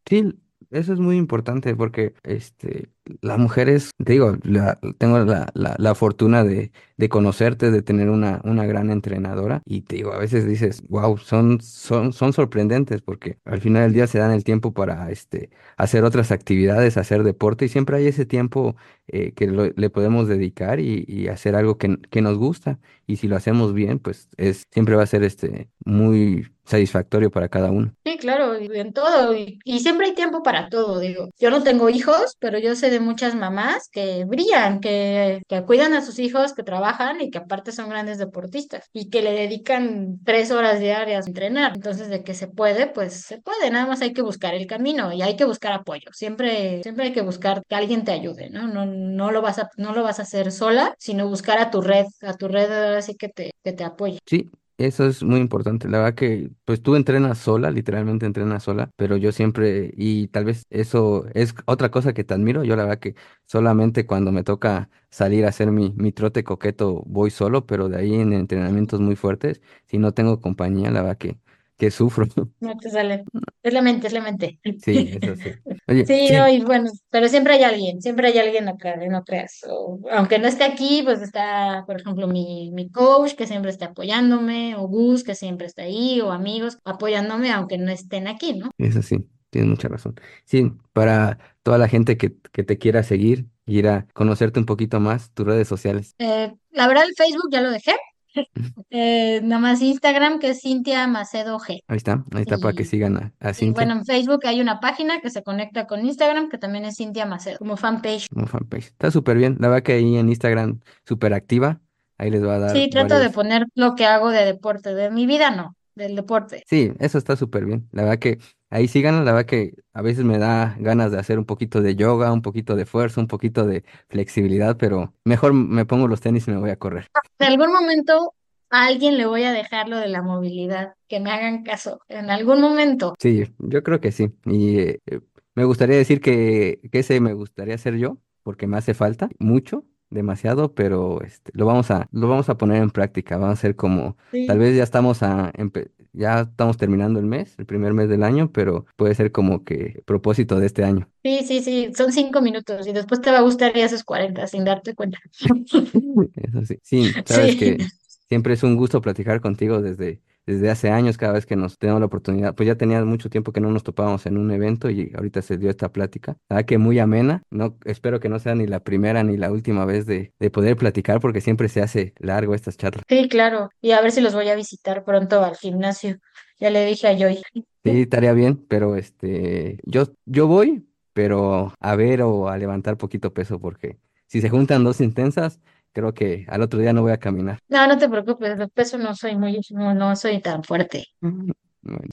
Sí, eso es muy importante porque este, las mujeres, te digo, la- tengo la, la, fortuna de, de conocerte, de tener una, una gran entrenadora y te digo, a veces dices, wow, son, son, son sorprendentes porque al final del día se dan el tiempo para este, hacer otras actividades, hacer deporte y siempre hay ese tiempo eh, que lo- le podemos dedicar y, y hacer algo que, que nos gusta. Y si lo hacemos bien, pues es, siempre va a ser este, muy satisfactorio para cada uno. Sí, claro, y en todo, y, y siempre hay tiempo para todo, digo. Yo no tengo hijos, pero yo sé de muchas mamás que brillan, que, que cuidan a sus hijos, que trabajan y que aparte son grandes deportistas y que le dedican tres horas diarias a entrenar. Entonces, de que se puede, pues se puede, nada más hay que buscar el camino y hay que buscar apoyo. Siempre, siempre hay que buscar que alguien te ayude, ¿no? No, no lo vas a, no lo vas a hacer sola, sino buscar a tu red, a tu red ahora sí que te, que te apoye. Sí, eso es muy importante. La verdad que, pues tú entrenas sola, literalmente entrenas sola, pero yo siempre, y tal vez eso es otra cosa que te admiro. Yo la verdad que solamente cuando me toca salir a hacer mi, mi trote coqueto voy solo, pero de ahí en entrenamientos muy fuertes, si no tengo compañía, la verdad que, que sufro. No te sale. Es la mente, es la mente. Sí, eso sí. Oye, Sí, no, sí, y bueno, pero siempre hay alguien, siempre hay alguien acá, no creas. O, aunque no esté aquí, pues está, por ejemplo, mi, mi coach que siempre está apoyándome, o Gus que siempre está ahí, o amigos apoyándome, aunque no estén aquí, ¿no? eso sí, tienes mucha razón. Sí, para toda la gente que, que te quiera seguir, ir a conocerte un poquito más, tus redes sociales. Eh, la verdad, el Facebook ya lo dejé. Eh, nada más Instagram, que es Cintia Macedo G. Ahí está, ahí está para que sigan a, a y Cintia. bueno, en Facebook hay una página que se conecta con Instagram, que también es Cintia Macedo, como fanpage. como fanpage. Está súper bien. La verdad que ahí en Instagram súper activa. Ahí les va a dar Sí, trato de poner lo que hago de deporte, de mi vida no, del deporte. Sí, eso está súper bien. La verdad que ahí síganlo. La verdad que a veces me da ganas de hacer un poquito de yoga, un poquito de fuerza, un poquito de flexibilidad, pero mejor me pongo los tenis y me voy a correr. En algún momento a alguien le voy a dejar lo de la movilidad, que me hagan caso, en algún momento. Sí, yo creo que sí. Y eh, eh, me gustaría decir que, que ese me gustaría ser yo, porque me hace falta mucho, demasiado, pero este, lo vamos a, lo vamos a poner en práctica. Vamos a hacer como, tal Sí, vez ya estamos a, empe- ya estamos terminando el mes, el primer mes del año, pero puede ser como que propósito de este año. sí, sí, sí, son cinco minutos y después te va a gustar y haces 40 sin darte cuenta. Eso sí. Sí, sabes Sí, que siempre es un gusto platicar contigo desde, desde hace años, cada vez que nos tenemos la oportunidad. Pues ya tenía mucho tiempo que no nos topábamos en un evento y ahorita se dio esta plática. La verdad que muy amena. No, espero que no sea ni la primera ni la última vez de, de poder platicar porque siempre se hace largo estas charlas. sí, claro. Y a ver si los voy a visitar pronto al gimnasio. Ya le dije a Joy. Sí, estaría bien, pero este, yo, yo voy, pero a ver o a levantar poquito peso porque si se juntan dos intensas, creo que al otro día no voy a caminar. No, no te preocupes, de peso no soy muy, no, no soy tan fuerte. Bueno,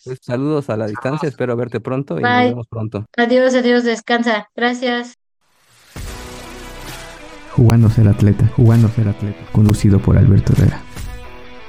pues saludos a la distancia, espero verte pronto y nos vemos pronto. Adiós, adiós, descansa. Gracias. Jugando ser atleta, jugando ser atleta, conducido por Alberto Herrera.